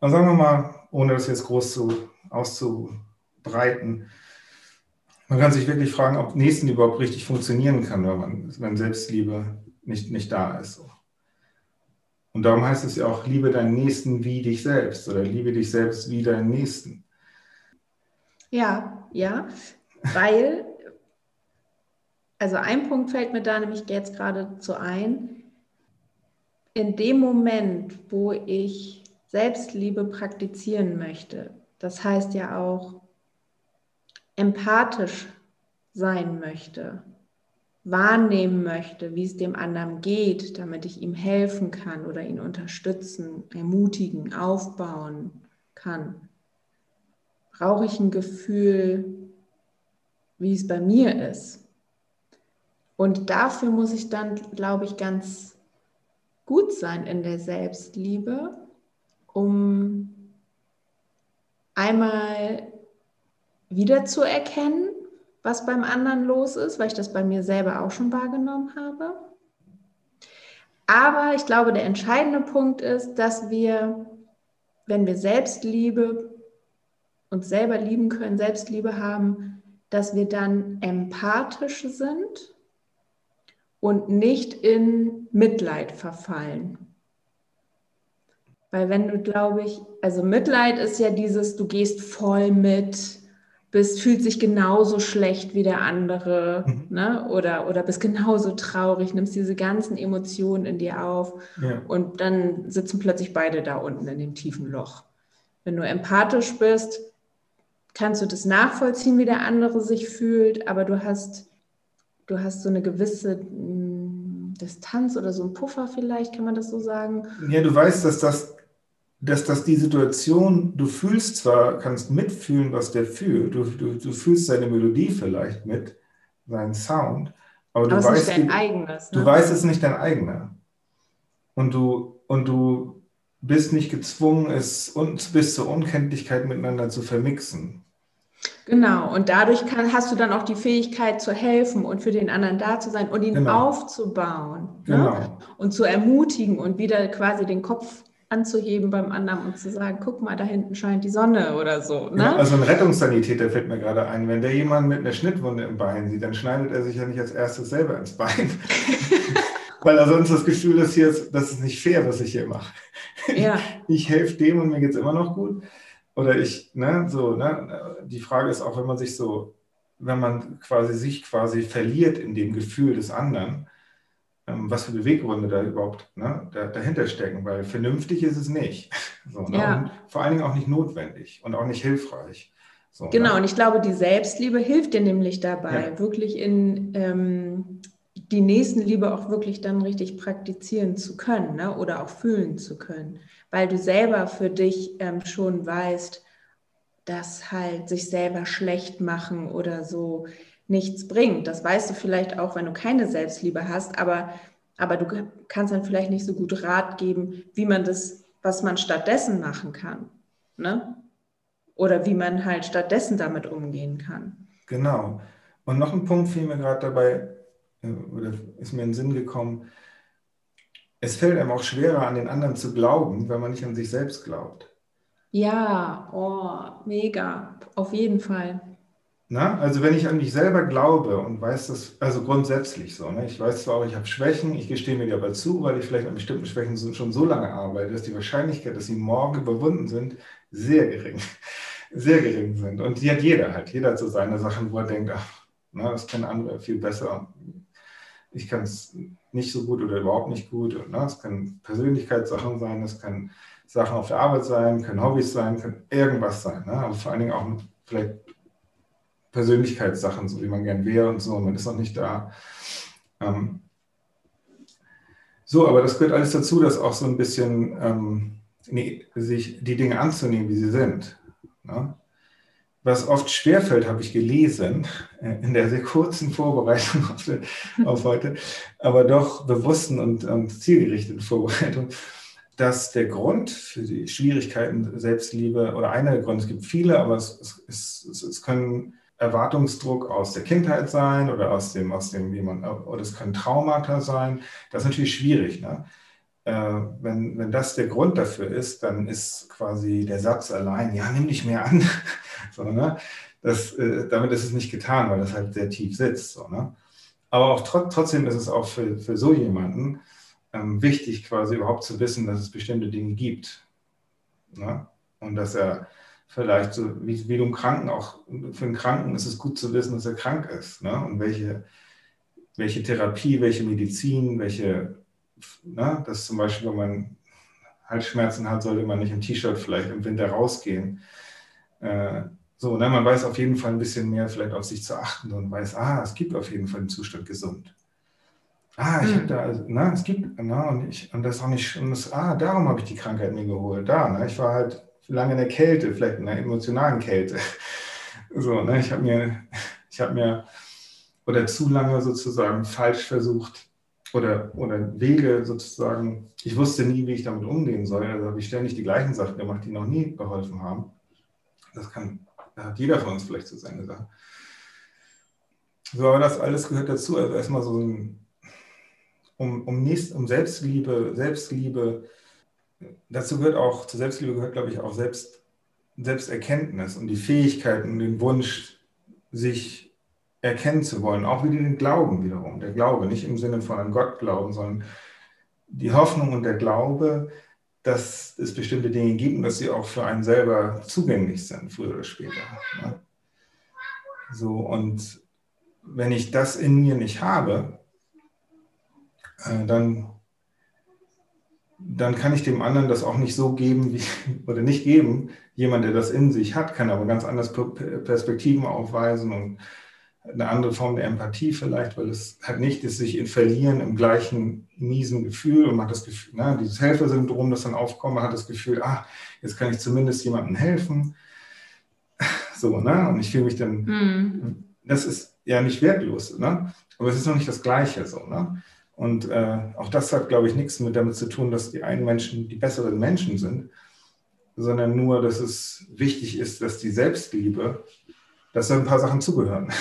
Und sagen wir mal, ohne das jetzt groß zu, auszubreiten, man kann sich wirklich fragen, ob Nächsten überhaupt richtig funktionieren kann, wenn, man, wenn Selbstliebe nicht, nicht da ist. Und darum heißt es ja auch, liebe deinen Nächsten wie dich selbst oder liebe dich selbst wie deinen Nächsten. Ja, ja, weil, also ein Punkt fällt mir da nämlich jetzt gerade zu ein. In dem Moment, wo ich Selbstliebe praktizieren möchte, das heißt ja auch empathisch sein möchte, wahrnehmen möchte, wie es dem anderen geht, damit ich ihm helfen kann oder ihn unterstützen, ermutigen, aufbauen kann, brauche ich ein Gefühl, wie es bei mir ist. Und dafür muss ich dann, glaube ich, ganz gut sein in der Selbstliebe, um einmal wiederzuerkennen, was beim anderen los ist, weil ich das bei mir selber auch schon wahrgenommen habe. Aber ich glaube, der entscheidende Punkt ist, dass wir, wenn wir Selbstliebe uns selber lieben können, Selbstliebe haben, dass wir dann empathisch sind und nicht in Mitleid verfallen. Weil wenn du, glaube ich, also Mitleid ist ja dieses, du gehst voll mit, bist, fühlt sich genauso schlecht wie der andere, mhm. ne? oder, oder bist genauso traurig, nimmst diese ganzen Emotionen in dir auf ja. und dann sitzen plötzlich beide da unten in dem tiefen Loch. Wenn du empathisch bist, kannst du das nachvollziehen, wie der andere sich fühlt, aber du hast, du hast so eine gewisse hm, Distanz oder so ein Puffer vielleicht, kann man das so sagen? Ja, du weißt, dass das dass das die Situation, du fühlst zwar, kannst mitfühlen, was der fühlt, du, du, du fühlst seine Melodie vielleicht mit, seinen Sound, aber, aber du, weißt, du, eigenes, ne? du weißt, es ist nicht dein eigener. Und du, und du bist nicht gezwungen, es bis zur Unkenntlichkeit miteinander zu vermixen. Genau, und dadurch kann, hast du dann auch die Fähigkeit zu helfen und für den anderen da zu sein und ihn genau. aufzubauen ne? genau. ne? und zu ermutigen und wieder quasi den Kopf anzuheben beim anderen und zu sagen, guck mal, da hinten scheint die Sonne oder so. Ne? Ja, also ein Rettungssanitäter fällt mir gerade ein, wenn der jemanden mit einer Schnittwunde im Bein sieht, dann schneidet er sich ja nicht als erstes selber ins Bein. (laughs) Weil er sonst das Gefühl ist, hier ist, das ist nicht fair, was ich hier mache. Ja. Ich helfe dem und mir geht es immer noch gut. Oder ich, ne, so, ne, die Frage ist auch, wenn man sich so, wenn man quasi sich quasi verliert in dem Gefühl des anderen, ähm, was für Beweggründe da überhaupt ne, da, dahinter stecken, weil vernünftig ist es nicht. (laughs) So, ne? ja. vor allen Dingen auch nicht notwendig und auch nicht hilfreich. So, genau, ne? und ich glaube, die Selbstliebe hilft dir nämlich dabei, ja. wirklich in ähm, die Nächstenliebe auch wirklich dann richtig praktizieren zu können ne? oder auch fühlen zu können, weil du selber für dich ähm, schon weißt, dass halt sich selber schlecht machen oder so nichts bringt. Das weißt du vielleicht auch, wenn du keine Selbstliebe hast, aber, aber du kannst dann vielleicht nicht so gut Rat geben, wie man das, was man stattdessen machen kann. Ne? Oder wie man halt stattdessen damit umgehen kann. Genau. Und noch ein Punkt fiel mir gerade dabei, oder ist mir in den Sinn gekommen. Es fällt einem auch schwerer, an den anderen zu glauben, wenn man nicht an sich selbst glaubt. Ja, oh, mega, auf jeden Fall. Na, also wenn ich an mich selber glaube und weiß das, also grundsätzlich so, ne? ich weiß zwar auch, ich habe Schwächen, ich gestehe mir die aber zu, weil ich vielleicht an bestimmten Schwächen schon so lange arbeite, dass die Wahrscheinlichkeit, dass sie morgen überwunden sind, sehr gering, (laughs) sehr gering sind. Und die hat jeder halt, jeder hat so seine Sachen, wo er denkt, ach, na, das können andere viel besser. Ich kann es nicht so gut oder überhaupt nicht gut. Und, na, es können Persönlichkeitssachen sein, es können Sachen auf der Arbeit sein, können Hobbys sein, können irgendwas sein. Ne? Aber vor allen Dingen auch vielleicht Persönlichkeitssachen, so wie man gern wäre und so, man ist noch nicht da. Ähm, so, aber das gehört alles dazu, dass auch so ein bisschen ähm, nee, sich die Dinge anzunehmen, wie sie sind. Ne? Was oft schwerfällt, habe ich gelesen, äh, in der sehr kurzen Vorbereitung auf, heute, aber doch bewussten und, und zielgerichteten Vorbereitung, dass der Grund für die Schwierigkeiten Selbstliebe oder einer der Gründe, es gibt viele, aber es, es, es, es können Erwartungsdruck aus der Kindheit sein oder aus dem, aus dem, wie man, oder es können Traumata sein. Das ist natürlich schwierig. Ne? Äh, wenn, wenn das der Grund dafür ist, dann ist quasi der Satz allein, ja, nimm dich mehr an. (laughs) so, ne? das, äh, damit ist es nicht getan, weil das halt sehr tief sitzt. So, ne? Aber auch tr trotzdem ist es auch für, für so jemanden ähm, wichtig, quasi überhaupt zu wissen, dass es bestimmte Dinge gibt. Ne? Und dass er vielleicht so wie, wie du Kranken auch, für einen Kranken ist es gut zu wissen, dass er krank ist. Ne? Und welche, welche Therapie, welche Medizin, welche, ne? dass zum Beispiel, wenn man Halsschmerzen hat, sollte man nicht im T-Shirt vielleicht im Winter rausgehen. Äh, so, ne? man weiß auf jeden Fall ein bisschen mehr vielleicht auf sich zu achten und weiß, ah, es gibt auf jeden Fall den Zustand gesund. Ah, ich habe hm. da, also, na, es gibt, na, und ich, und das auch nicht, und das, ah, darum habe ich die Krankheit mir geholt. Da, ne? Ich war halt lange in der Kälte, vielleicht in einer emotionalen Kälte. (laughs) So, ne, ich habe mir, ich habe mir oder zu lange sozusagen falsch versucht oder, oder Wege sozusagen, ich wusste nie, wie ich damit umgehen soll. Also habe ich ständig die gleichen Sachen gemacht, die noch nie geholfen haben. Das kann, da hat jeder von uns vielleicht so seine Sache. So, aber das alles gehört dazu. Also erstmal so ein, um, um, nächst, um Selbstliebe, Selbstliebe dazu gehört auch, zur Selbstliebe gehört, glaube ich, auch Selbst, Selbsterkenntnis und die Fähigkeit und den Wunsch, sich erkennen zu wollen. Auch wieder den Glauben wiederum. Der Glaube, nicht im Sinne von an Gott glauben, sondern die Hoffnung und der Glaube, dass es bestimmte Dinge gibt und dass sie auch für einen selber zugänglich sind, früher oder später. Ne? So, und wenn ich das in mir nicht habe, äh, dann, dann kann ich dem anderen das auch nicht so geben, wie, (laughs) oder nicht geben. Jemand, der das in sich hat, kann aber ganz anders Perspektiven aufweisen und eine andere Form der Empathie vielleicht, weil es halt nicht ist, sich in Verlieren im gleichen miesen Gefühl und man hat das Gefühl, ne, dieses Helfersyndrom, das dann aufkommt, man hat das Gefühl, ach, jetzt kann ich zumindest jemandem helfen. So, ne? Und ich fühle mich dann, mhm. das ist ja nicht wertlos, ne? Aber es ist noch nicht das Gleiche so, ne? Und äh, auch das hat, glaube ich, nichts mit damit zu tun, dass die einen Menschen die besseren Menschen sind, sondern nur, dass es wichtig ist, dass die Selbstliebe, dass da ein paar Sachen zugehören.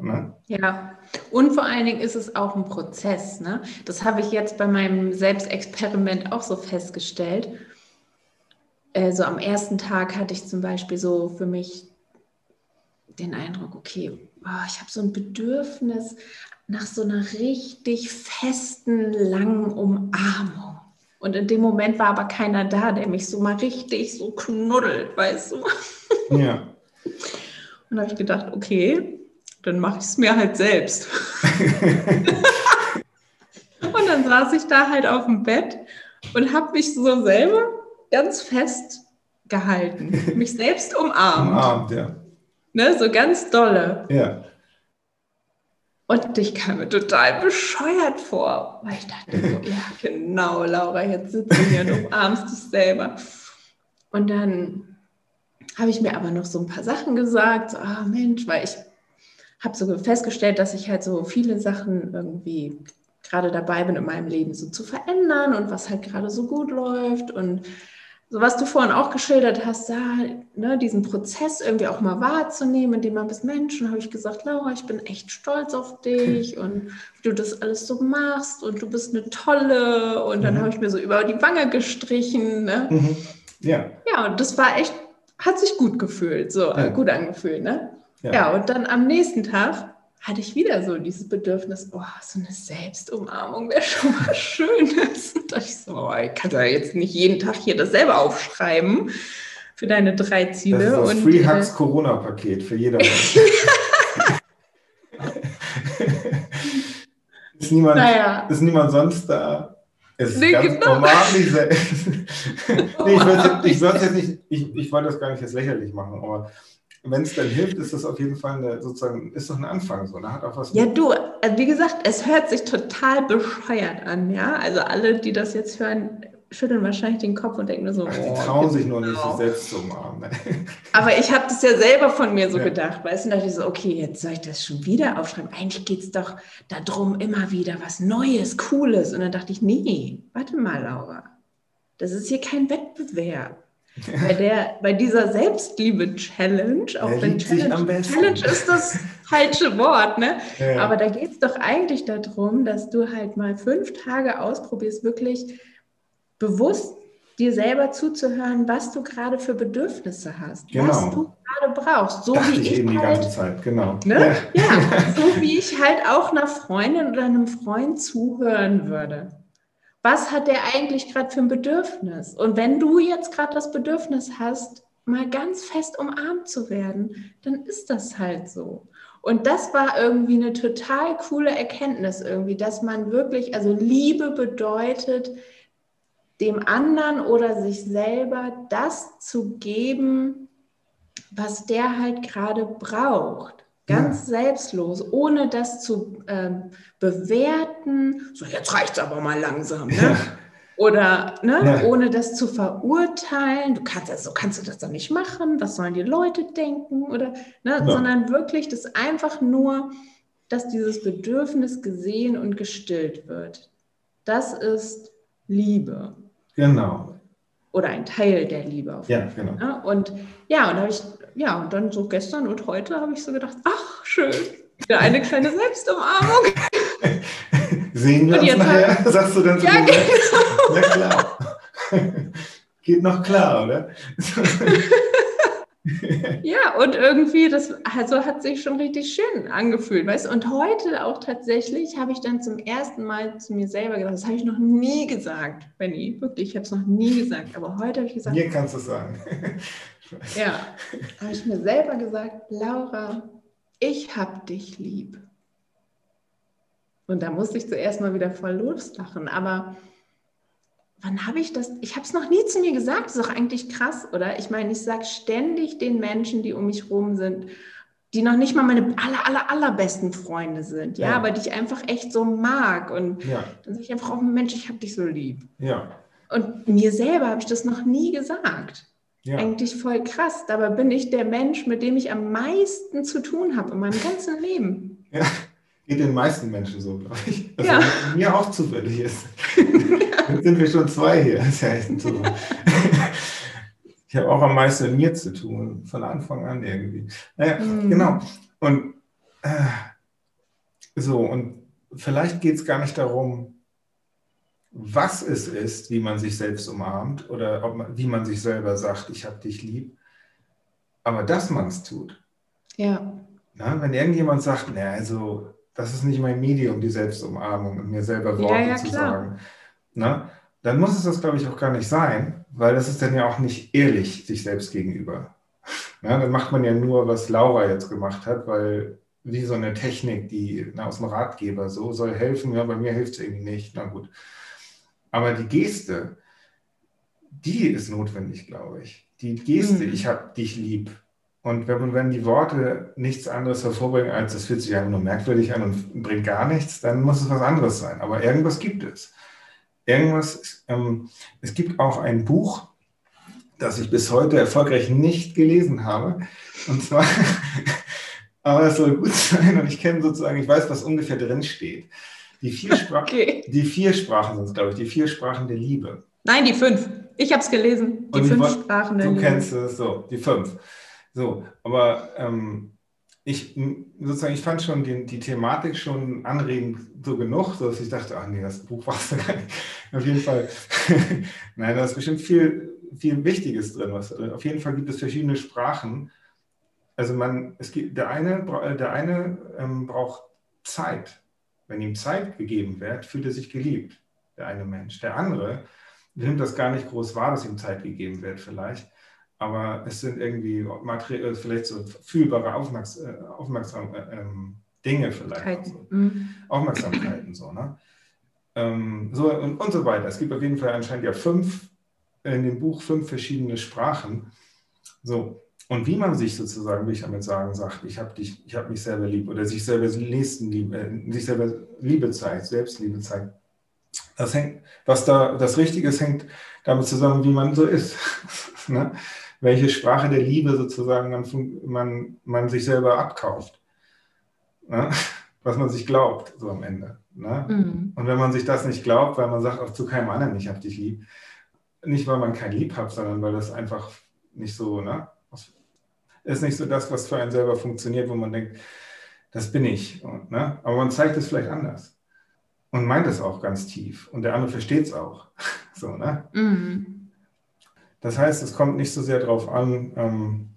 Ne? Ja, und vor allen Dingen ist es auch ein Prozess. Ne? Das habe ich jetzt bei meinem Selbstexperiment auch so festgestellt. Also am ersten Tag hatte ich zum Beispiel so für mich den Eindruck, okay, oh, ich habe so ein Bedürfnis nach so einer richtig festen, langen Umarmung. Und in dem Moment war aber keiner da, der mich so mal richtig so knuddelt, weißt du? Ja. Und da habe ich gedacht, okay, dann mache ich es mir halt selbst. (laughs) und dann saß ich da halt auf dem Bett und habe mich so selber ganz fest gehalten, mich selbst umarmt. Umarmt, ja. Ne, so ganz dolle. Ja. Und ich kam mir total bescheuert vor, weil ich dachte, so, ja, genau, Laura, jetzt sitzt du hier und umarmst dich selber. Und dann habe ich mir aber noch so ein paar Sachen gesagt, so, ah Mensch, weil ich habe so festgestellt, dass ich halt so viele Sachen irgendwie gerade dabei bin in meinem Leben so zu verändern und was halt gerade so gut läuft und so was du vorhin auch geschildert hast, da, ne, diesen Prozess irgendwie auch mal wahrzunehmen, indem man bis Menschen, habe ich gesagt, Laura, ich bin echt stolz auf dich und wie du das alles so machst und du bist eine tolle und dann mhm. habe ich mir so über die Wange gestrichen. Ne? Mhm. Ja. Ja, und das war echt, hat sich gut gefühlt, so ja. gut angefühlt, ne? Ja. ja, und dann am nächsten Tag hatte ich wieder so dieses Bedürfnis, oh, so eine Selbstumarmung wäre schon mal (laughs) schön. Und dachte ich so, oh, ich kann da jetzt nicht jeden Tag hier das selber aufschreiben für deine drei Ziele. Das ist das und, Free Hugs äh, Corona-Paket für jedermann. (laughs) (laughs) ist, niemand, naja. ist niemand sonst da? Es ist nee, ganz genau. normal nee, ich würde jetzt, jetzt nicht, ich, ich wollte das gar nicht jetzt lächerlich machen, aber wenn es dann hilft, ist das auf jeden Fall eine, sozusagen, ist doch ein Anfang so. Ne? Hat auch was ja, du, also wie gesagt, es hört sich total bescheuert an, ja. Also alle, die das jetzt hören, schütteln wahrscheinlich den Kopf und denken nur so, Ach, die oh, trauen sich nur nicht, sich selbst zu umarmen. (laughs) Aber ich habe das ja selber von mir so ja. gedacht, weißt du, da dachte ich so, okay, jetzt soll ich das schon wieder aufschreiben. Eigentlich geht es doch darum, immer wieder was Neues, Cooles. Und dann dachte ich, nee, warte mal, Laura. Das ist hier kein Wettbewerb bei, der, bei dieser Selbstliebe-Challenge, auch der wenn Challenge, Challenge ist das falsche Wort, ne? Ja. Aber da geht es doch eigentlich darum, dass du halt mal fünf Tage ausprobierst, wirklich bewusst dir selber zuzuhören, was du gerade für Bedürfnisse hast, genau. was du gerade brauchst. So Dachte wie ich, ich eben halt, die ganze Zeit, genau. Ne? Ja. ja, (laughs) so wie ich halt auch einer Freundin oder einem Freund zuhören würde was hat der eigentlich gerade für ein Bedürfnis? Und wenn du jetzt gerade das Bedürfnis hast, mal ganz fest umarmt zu werden, dann ist das halt so. Und das war irgendwie eine total coole Erkenntnis irgendwie, dass man wirklich, also Liebe bedeutet, dem anderen oder sich selber das zu geben, was der halt gerade braucht. Ganz ja. selbstlos, ohne das zu ähm, bewerten. So, jetzt reicht es aber mal langsam. Ne? Ja. Oder ne, ja. ohne das zu verurteilen. Du kannst also kannst du das doch nicht machen. Was sollen die Leute denken? Oder ne, sondern wirklich das einfach nur, dass dieses Bedürfnis gesehen und gestillt wird. Das ist Liebe. Genau. Oder ein Teil der Liebe. ja, genau. Ne? Und ja, und habe ich ja, und dann so gestern und heute habe ich so gedacht, ach, schön, wieder eine kleine Selbstumarmung. (laughs) Sehen wir und uns nachher, halt, sagst du dann zu ja, genau. Ja, klar. (laughs) Geht noch klar, oder? (laughs) ja, und irgendwie, das also hat sich schon richtig schön angefühlt, weißt du? Und heute auch tatsächlich habe ich dann zum ersten Mal zu mir selber gesagt, das habe ich noch nie gesagt, Benny, wirklich, ich habe es noch nie gesagt, aber heute habe ich gesagt. Mir kannst du es sagen. ja, habe ich mir selber gesagt, Laura, ich habe dich lieb. Und da musste ich zuerst mal wieder voll loslachen, aber wann habe ich das? Ich habe es noch nie zu mir gesagt. Das ist doch eigentlich krass, oder? Ich meine, ich sage ständig den Menschen, die um mich rum sind, die noch nicht mal meine aller, aller, allerbesten Freunde sind, ja, ja. aber die ich einfach echt so mag. Und ja. dann sage ich einfach, oh Mensch, ich habe dich so lieb. Ja. Und mir selber habe ich das noch nie gesagt. Ja. Eigentlich voll krass. Dabei bin ich der Mensch, mit dem ich am meisten zu tun habe in meinem ganzen Leben. Ja, geht den meisten Menschen so, glaube ich. Also ja. mir auch zufällig ist. (laughs) Jetzt sind wir schon zwei hier. Das ist ja echt ein Zufall. ich habe auch am meisten mit mir zu tun, von Anfang an irgendwie. Naja, mhm. genau. Und äh, so, und vielleicht geht es gar nicht darum, was es ist, wie man sich selbst umarmt oder man, wie man sich selber sagt, ich habe dich lieb, aber dass man es tut. Ja. Na, wenn irgendjemand sagt, na, also das ist nicht mein Medium, die Selbstumarmung und mir selber Worte ja, ja, zu klar. sagen ne, dann muss es das, glaube ich, auch gar nicht sein, weil das ist dann ja auch nicht ehrlich sich selbst gegenüber. Ja, dann macht man ja nur, was Laura jetzt gemacht hat, weil wie so eine Technik, die na, aus dem Ratgeber so soll helfen, ja, bei mir hilft es irgendwie nicht, na gut. Aber die Geste, die ist notwendig, glaube ich. Die Geste, mhm. ich habe dich lieb. Und wenn, wenn die Worte nichts anderes hervorbringen, als das fühlt sich einfach nur merkwürdig an und bringt gar nichts, dann muss es was anderes sein. Aber irgendwas gibt es irgendwas. Ähm, es gibt auch ein Buch, das ich bis heute erfolgreich nicht gelesen habe. Und zwar, (laughs) aber es soll gut sein und ich kenne sozusagen, ich weiß, was ungefähr drin steht. Die vier, Spra okay. die vier Sprachen sind es, glaube ich, die vier Sprachen der Liebe. Nein, die fünf. Ich habe es gelesen. Die und fünf Sprachen der Liebe. Du kennst es, so, die fünf. So, aber ähm, ich sozusagen, ich fand schon die, die Thematik schon anregend so genug, dass ich dachte, ach nee, das Buch war es (laughs) gar nicht. Auf jeden Fall, (laughs) nein, da ist bestimmt viel, viel Wichtiges drin, was drin. Auf jeden Fall gibt es verschiedene Sprachen. Also man, es gibt, der eine, der eine ähm, braucht Zeit. Wenn ihm Zeit gegeben wird, fühlt er sich geliebt, der eine Mensch. Der andere nimmt das gar nicht groß wahr, dass ihm Zeit gegeben wird vielleicht aber es sind irgendwie äh, vielleicht so fühlbare Aufmerks äh, Aufmerksam äh, ähm, Dinge vielleicht. So. Mhm. Aufmerksamkeiten so, ne? Ähm, so und, und so weiter. Es gibt auf jeden Fall anscheinend ja fünf, in dem Buch fünf verschiedene Sprachen. So, und wie man sich sozusagen, wie ich damit sagen, sagt, ich habe dich, ich habe mich selber lieb oder sich selber nächsten Liebe, äh, sich selber Liebe zeigt, Selbstliebe zeigt. Das hängt, was da das Richtige ist, hängt damit zusammen, wie man so ist. (laughs) ne? Welche Sprache der Liebe sozusagen man, man, man sich selber abkauft. Ne? (laughs) Was man sich glaubt, so am Ende. Ne? Mhm. Und wenn man sich das nicht glaubt, weil man sagt auch zu keinem anderen, ich habe dich lieb, nicht weil man kein Lieb hat, sondern weil das einfach nicht so, ne? ist nicht so das, was für einen selber funktioniert, wo man denkt, das bin ich. Und, ne? Aber man zeigt es vielleicht anders und meint es auch ganz tief und der andere versteht es auch. (laughs) so, ne? Mhm. Das heißt, es kommt nicht so sehr darauf an, ähm,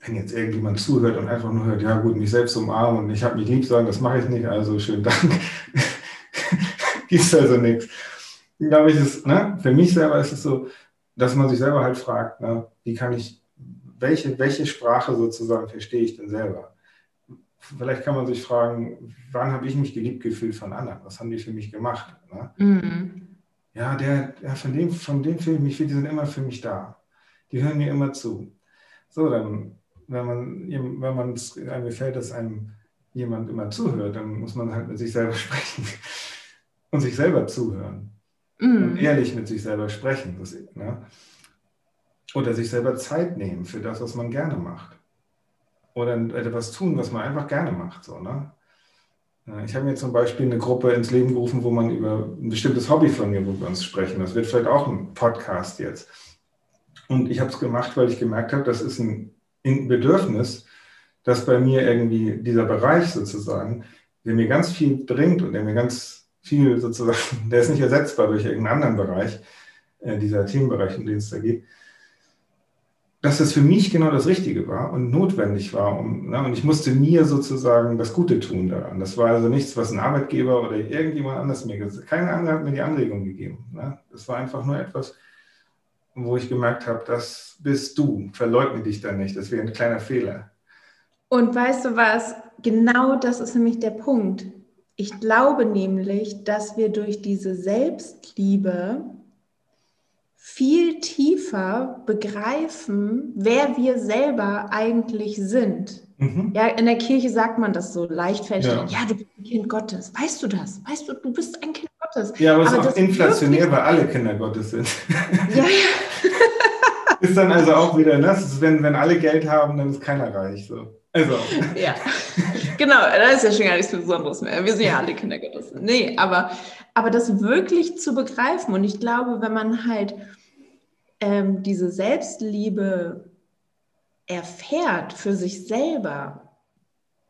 wenn jetzt irgendjemand zuhört und einfach nur hört, ja gut, mich selbst umarmen und ich habe mich lieb sagen, das mache ich nicht, also schönen Dank. (laughs) Gibt es also nichts. Glaube ich, ist, ne, für mich selber ist es so, dass man sich selber halt fragt, ne, wie kann ich, welche, welche Sprache sozusagen verstehe ich denn selber? Vielleicht kann man sich fragen, wann habe ich mich geliebt gefühlt von anderen? Was haben die für mich gemacht? Ne? Mhm ja, der, ja, von dem, von dem fühle ich mich, die sind immer für mich da. Die hören mir immer zu. So, dann, wenn man, wenn man es einem gefällt, dass einem jemand immer zuhört, dann muss man halt mit sich selber (laughs) sprechen und sich selber zuhören. Mm. Und ehrlich mit sich selber sprechen. Das, ne? Oder sich selber Zeit nehmen für das, was man gerne macht. Oder etwas tun, was man einfach gerne macht. So, ne? Ich habe mir zum Beispiel eine Gruppe ins Leben gerufen, wo man über ein bestimmtes Hobby von mir, wo wir uns sprechen. Das wird vielleicht auch ein Podcast jetzt. Und ich habe es gemacht, weil ich gemerkt habe, das ist ein Bedürfnis, dass bei mir irgendwie dieser Bereich sozusagen, der mir ganz viel bringt und der mir ganz viel sozusagen, (laughs) der ist nicht ersetzbar durch irgendeinen anderen Bereich, äh, dieser Themenbereich, um den es da geht. Dass das für mich genau das Richtige war und notwendig war. Um, ne, und ich musste mir sozusagen das Gute tun daran. Das war also nichts, was ein Arbeitgeber oder irgendjemand anders mir gesagt hat. Keiner andere hat mir die Anregung gegeben. Ne? Das war einfach nur etwas, wo ich gemerkt habe, das bist du. Verleugne dich da nicht. Das wäre ein kleiner Fehler. Und weißt du was? Genau das ist nämlich der Punkt. Ich glaube nämlich, dass wir durch diese Selbstliebe viel tiefer begreifen, wer wir selber eigentlich sind. Mhm. Ja, in der Kirche sagt man das so leichtfertig. Ja. ja. du bist ein Kind Gottes. Weißt du das? Weißt du, du bist ein Kind Gottes. Ja, aber es ist auch inflationär, weil alle Kinder Gottes sind. (laughs) Ja, ja. (laughs) ist dann also auch wieder, ne? wenn, wenn alle Geld haben, dann ist keiner reich. So. Also. (laughs) Ja, genau, da ist ja schon gar nichts Besonderes mehr. Wir sind ja alle Kinder Gottes. Nee, aber, aber das wirklich zu begreifen und ich glaube, wenn man halt ähm, diese Selbstliebe erfährt für sich selber,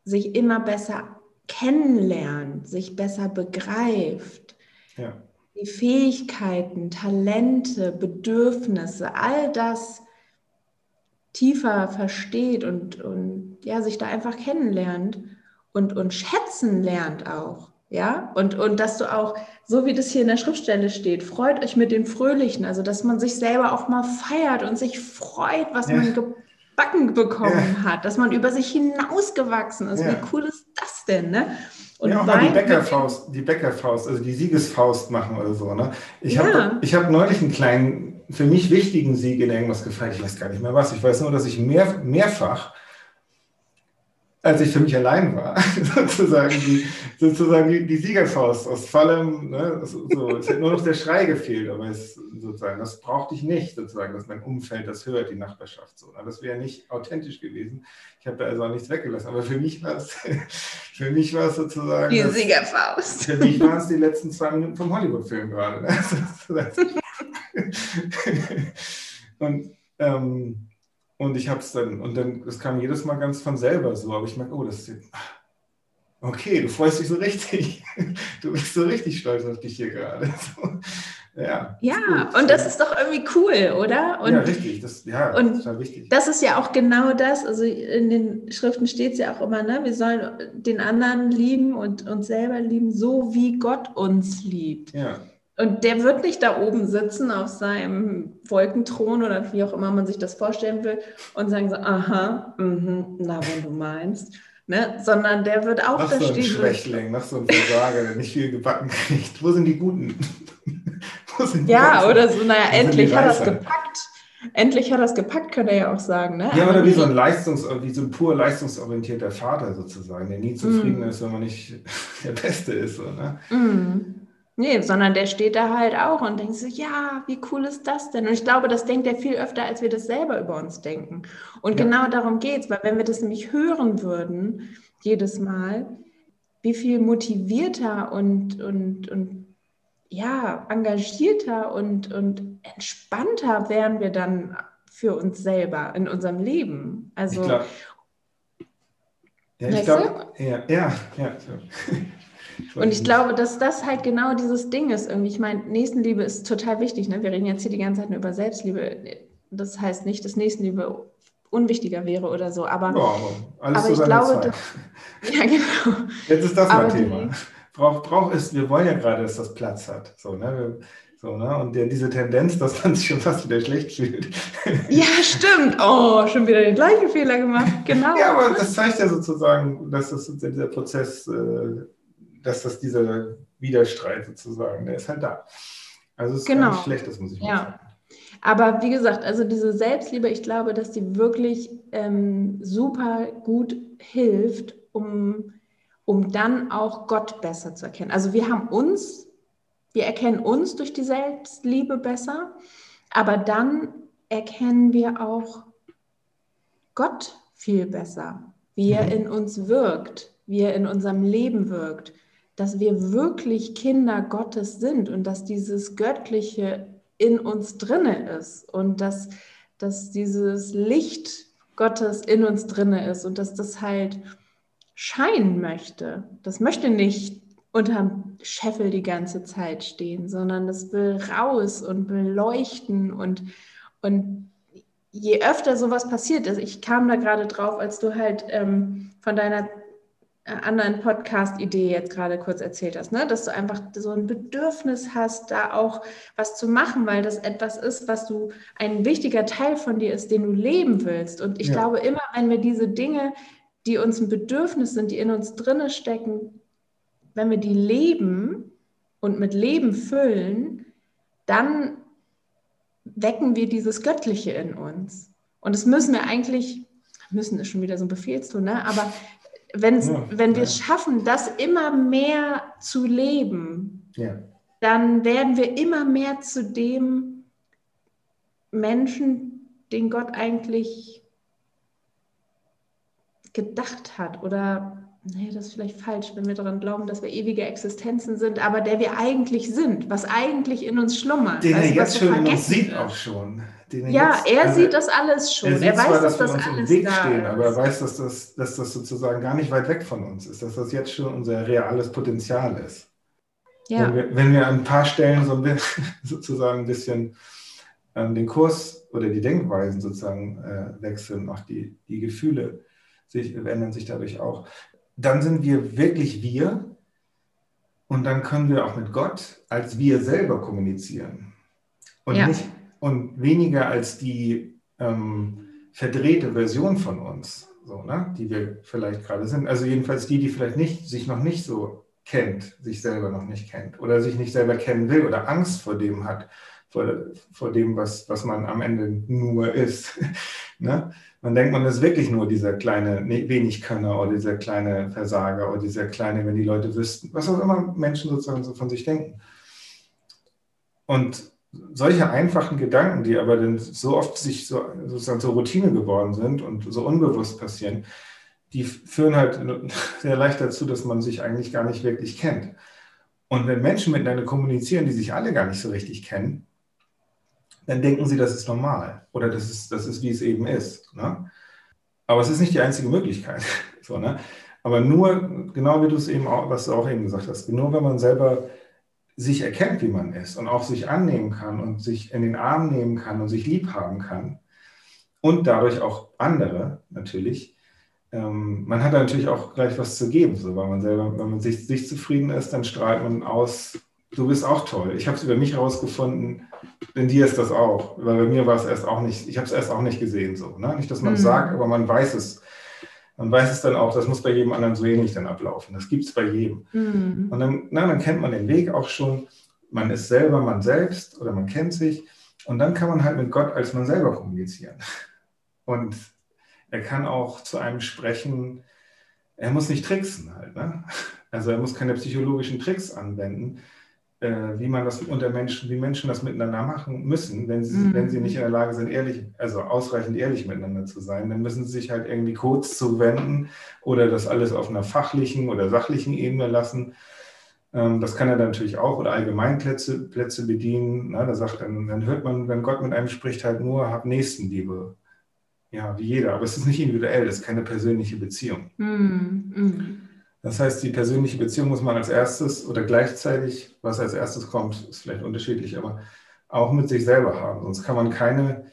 sich immer besser kennenlernt, sich besser begreift, ja. die Fähigkeiten, Talente, Bedürfnisse, all das tiefer versteht und, und ja, sich da einfach kennenlernt und, und schätzen lernt auch. Ja, und, und dass du auch, so wie das hier in der Schriftstelle steht, freut euch mit den Fröhlichen, also dass man sich selber auch mal feiert und sich freut, was ja. man gebacken bekommen ja. hat, dass man über sich hinausgewachsen ist. Ja. Wie cool ist das denn, ne? Und ja, auch mal die Bäckerfaust, die Bäckerfaust, also die Siegesfaust machen oder so, ne? Ich ja. habe ich hab neulich einen kleinen, für mich wichtigen Sieg in irgendwas gefeiert, ich weiß gar nicht mehr was, ich weiß nur, dass ich mehr, mehrfach als ich für mich allein war, (laughs) sozusagen die, sozusagen die, die Siegerfaust aus vollem, ne, so, es hätte nur noch der Schrei gefehlt, aber es, sozusagen, das brauchte ich nicht, sozusagen, dass mein Umfeld das hört, die Nachbarschaft so. Ne, das wäre nicht authentisch gewesen. Ich habe da also auch nichts weggelassen, aber für mich war es, (laughs) für mich war es sozusagen. Die Siegerfaust. Für mich waren es die letzten zwei Minuten vom Hollywood-Film gerade. Ne? (laughs) Und ähm, und ich habe es dann, und dann, das kam jedes Mal ganz von selber so, aber ich merke, oh, das ist jetzt, okay, du freust dich so richtig. (laughs) Du bist so richtig stolz auf dich hier gerade. (laughs) Ja, ja und das ist doch irgendwie cool, oder? Und, ja, richtig. Das, ja, und total wichtig. Das ist ja auch genau das. Also in den Schriften steht es ja auch immer, ne? wir sollen den anderen lieben und uns selber lieben, so wie Gott uns liebt. Ja. Und der wird nicht da oben sitzen auf seinem Wolkenthron oder wie auch immer man sich das vorstellen will und sagen so, aha, mh, na, wenn du meinst. Ne? Sondern der wird auch nach da so stehen. Ein Schwächling, nach so einem Versager, der nicht viel gebacken kriegt. Wo sind die Guten? (laughs) sind die ja, oder so, naja, Wo endlich hat er es gepackt. Endlich hat er es gepackt, könnte er ja auch sagen. Ne? Ja, oder wie so ein Leistungs-, wie so ein pur leistungsorientierter Vater sozusagen, der nie zufrieden mm. ist, wenn man nicht (laughs) der Beste ist. So, ne? Mm. Nee, sondern der steht da halt auch und denkt so, ja, wie cool ist das denn? Und ich glaube, das denkt er viel öfter, als wir das selber über uns denken. Und ja. genau darum geht es, weil wenn wir das nämlich hören würden, jedes Mal, wie viel motivierter und, und, und ja, engagierter und, und entspannter wären wir dann für uns selber in unserem Leben. Also, ich glaub, ja, ich glaub, ja, ja, ja. Und ich glaube, dass das halt genau dieses Ding ist. Irgendwie, ich meine, Nächstenliebe ist total wichtig. Ne? Wir reden jetzt hier die ganze Zeit nur über Selbstliebe. Das heißt nicht, dass Nächstenliebe unwichtiger wäre oder so. Aber, ja, aber, aber ich glaube, dass, (laughs) ja, genau. Jetzt ist das aber mein Thema. Braucht brauch ist, wir wollen ja gerade, dass das Platz hat. So, ne? So, ne? Und der, diese Tendenz, dass man sich schon fast wieder schlecht fühlt. (laughs) Ja, stimmt. Oh, schon wieder den gleichen Fehler gemacht. Genau. ja, aber das zeigt ja sozusagen, dass das, dieser Prozess äh, dass das dieser Widerstreit sozusagen, der ist halt da. Also es ist genau. nicht schlecht, das muss ich mal ja. sagen. Aber wie gesagt, also diese Selbstliebe, ich glaube, dass die wirklich ähm, super gut hilft, um, um dann auch Gott besser zu erkennen. Also wir haben uns, wir erkennen uns durch die Selbstliebe besser, aber dann erkennen wir auch Gott viel besser, wie er mhm. in uns wirkt, wie er in unserem Leben wirkt dass wir wirklich Kinder Gottes sind und dass dieses Göttliche in uns drinne ist und dass, dass dieses Licht Gottes in uns drinne ist und dass das halt scheinen möchte. Das möchte nicht unterm Scheffel die ganze Zeit stehen, sondern das will raus und will leuchten und, und je öfter sowas passiert ist, ich kam da gerade drauf, als du halt ähm, von deiner anderen Podcast-Idee jetzt gerade kurz erzählt hast, ne? dass du einfach so ein Bedürfnis hast, da auch was zu machen, weil das etwas ist, was du ein wichtiger Teil von dir ist, den du leben willst. Und ich ja. glaube, immer wenn wir diese Dinge, die uns ein Bedürfnis sind, die in uns drinne stecken, wenn wir die leben und mit Leben füllen, dann wecken wir dieses Göttliche in uns. Und das müssen wir eigentlich, müssen ist schon wieder so ein Befehlston, ne? aber wenn's, ja, wenn wir es ja. schaffen, das immer mehr zu leben, ja. dann werden wir immer mehr zu dem Menschen, den Gott eigentlich gedacht hat oder nee, das ist vielleicht falsch, wenn wir daran glauben, dass wir ewige Existenzen sind, aber der wir eigentlich sind, was eigentlich in uns schlummert. Den also, er jetzt schon in uns sieht auch schon. Ja, jetzt, er also, sieht das alles schon. Er, er weiß, zwar, dass, dass das alles Weg da stehen, ist. aber er weiß, dass das, dass das sozusagen gar nicht weit weg von uns ist, dass das jetzt schon unser reales Potenzial ist. Ja. Wenn, wir, wenn wir an ein paar Stellen so ein, (laughs) sozusagen ein bisschen ähm, den Kurs oder die Denkweisen sozusagen äh, wechseln, auch die, die Gefühle sich, ändern sich dadurch auch dann sind wir wirklich wir und dann können wir auch mit Gott als wir selber kommunizieren. Und, ja. nicht, und weniger als die ähm, verdrehte Version von uns, so, ne, die wir vielleicht gerade sind. Also jedenfalls die, die vielleicht nicht, sich noch nicht so kennt, sich selber noch nicht kennt oder sich nicht selber kennen will oder Angst vor dem hat, vor, vor dem, was, was man am Ende nur ist. (laughs) ne? Man denkt, man ist wirklich nur dieser kleine Wenigkönner oder dieser kleine Versager oder dieser kleine, wenn die Leute wüssten, was auch immer Menschen sozusagen so von sich denken. Und solche einfachen Gedanken, die aber dann so oft sich so, sozusagen zur Routine geworden sind und so unbewusst passieren, die führen halt (laughs) sehr leicht dazu, dass man sich eigentlich gar nicht wirklich kennt. Und wenn Menschen miteinander kommunizieren, die sich alle gar nicht so richtig kennen, dann denken sie, das ist normal oder das ist, das ist wie es eben ist. Ne? Aber es ist nicht die einzige Möglichkeit. (laughs) so, ne? Aber nur, genau wie du es eben auch, was du auch eben gesagt hast, nur wenn man selber sich erkennt, wie man ist und auch sich annehmen kann und sich in den Arm nehmen kann und sich lieb haben kann und dadurch auch andere natürlich. Ähm, man hat natürlich auch gleich was zu geben, so, weil man selber, wenn man sich, sich zufrieden ist, dann strahlt man aus, du bist auch toll. Ich habe es über mich herausgefunden, in dir ist das auch. Weil bei mir war es erst auch nicht, ich habe es erst auch nicht gesehen so. Ne? Nicht, dass man es mhm. sagt, aber man weiß es. Man weiß es dann auch, das muss bei jedem anderen so ähnlich dann ablaufen. Das gibt es bei jedem. Mhm. Und dann, na, dann kennt man den Weg auch schon. Man ist selber man selbst oder man kennt sich. Und dann kann man halt mit Gott als man selber kommunizieren. Und er kann auch zu einem sprechen, er muss nicht tricksen halt. Ne? Also er muss keine psychologischen Tricks anwenden, äh, wie man das unter Menschen, wie Menschen das miteinander machen müssen, wenn sie, mhm. wenn sie nicht in der Lage sind, ehrlich, also ausreichend ehrlich miteinander zu sein, dann müssen sie sich halt irgendwie Codes zuwenden oder das alles auf einer fachlichen oder sachlichen Ebene lassen. Ähm, das kann er dann natürlich auch oder Allgemeinplätze Plätze bedienen. Na, da sagt dann, dann hört man, wenn Gott mit einem spricht, halt nur, hab Nächstenliebe. Ja, wie jeder. Aber es ist nicht individuell, es ist keine persönliche Beziehung. Mhm. Mhm. Das heißt, die persönliche Beziehung muss man als erstes oder gleichzeitig, was als erstes kommt, ist vielleicht unterschiedlich, aber auch mit sich selber haben. Sonst kann man keine,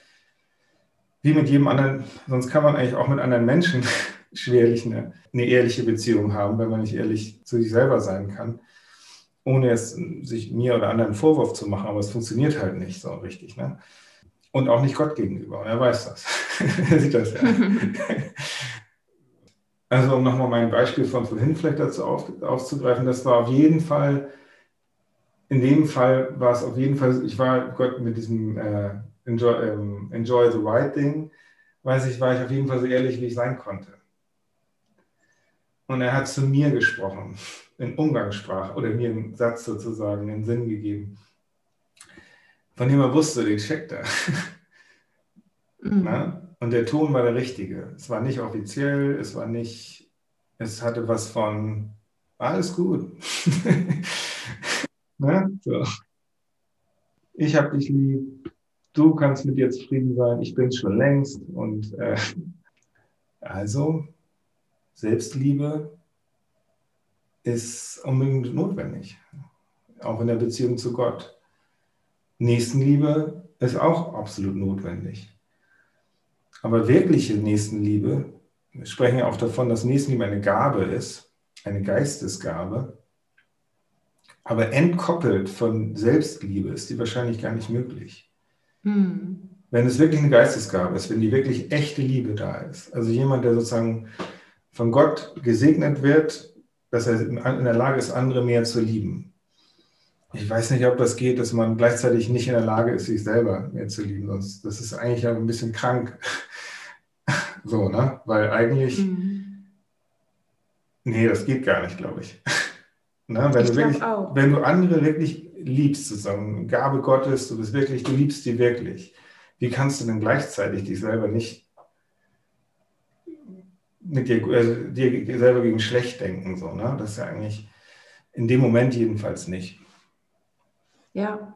wie mit jedem anderen, sonst kann man eigentlich auch mit anderen Menschen (laughs) schwerlich eine, eine ehrliche Beziehung haben, wenn man nicht ehrlich zu sich selber sein kann, ohne es sich mir oder anderen Vorwurf zu machen. Aber es funktioniert halt nicht so richtig. Ne? Und auch nicht Gott gegenüber. Und er weiß das. (laughs) er sieht das ja. (laughs) Also um nochmal mein Beispiel von vorhin vielleicht dazu auf, aufzugreifen, das war auf jeden Fall, in dem Fall war es auf jeden Fall, ich war Gott mit diesem äh, enjoy, ähm, enjoy, the right Ding, weiß ich, war ich auf jeden Fall so ehrlich, wie ich sein konnte. Und er hat zu mir gesprochen, in Umgangssprache, oder mir einen Satz sozusagen, einen Sinn gegeben, von dem er wusste, den checkt er. Mhm. Und der Ton war der richtige. Es war nicht offiziell, es war nicht, es hatte was von alles gut. (laughs) ne? so. Ich habe dich lieb, du kannst mit dir zufrieden sein, ich bin schon längst. Und äh, also Selbstliebe ist unbedingt notwendig, auch in der Beziehung zu Gott. Nächstenliebe ist auch absolut notwendig. Aber wirkliche Nächstenliebe, wir sprechen ja auch davon, dass Nächstenliebe eine Gabe ist, eine Geistesgabe. Aber entkoppelt von Selbstliebe ist die wahrscheinlich gar nicht möglich. Hm. Wenn es wirklich eine Geistesgabe ist, wenn die wirklich echte Liebe da ist. Also jemand, der sozusagen von Gott gesegnet wird, dass er in der Lage ist, andere mehr zu lieben. Ich weiß nicht, ob das geht, dass man gleichzeitig nicht in der Lage ist, sich selber mehr zu lieben. Das, das ist eigentlich ein bisschen krank. (laughs) so, ne? Weil eigentlich, mhm. nee, das geht gar nicht, glaube ich. (laughs) ne? wenn, ich du wirklich, auch. wenn du andere wirklich liebst, sozusagen, Gabe Gottes, du bist wirklich, du liebst die wirklich. Wie kannst du denn gleichzeitig dich selber nicht mit dir, äh, dir selber gegen schlecht denken? So, ne? Das ist ja eigentlich in dem Moment jedenfalls nicht. Ja,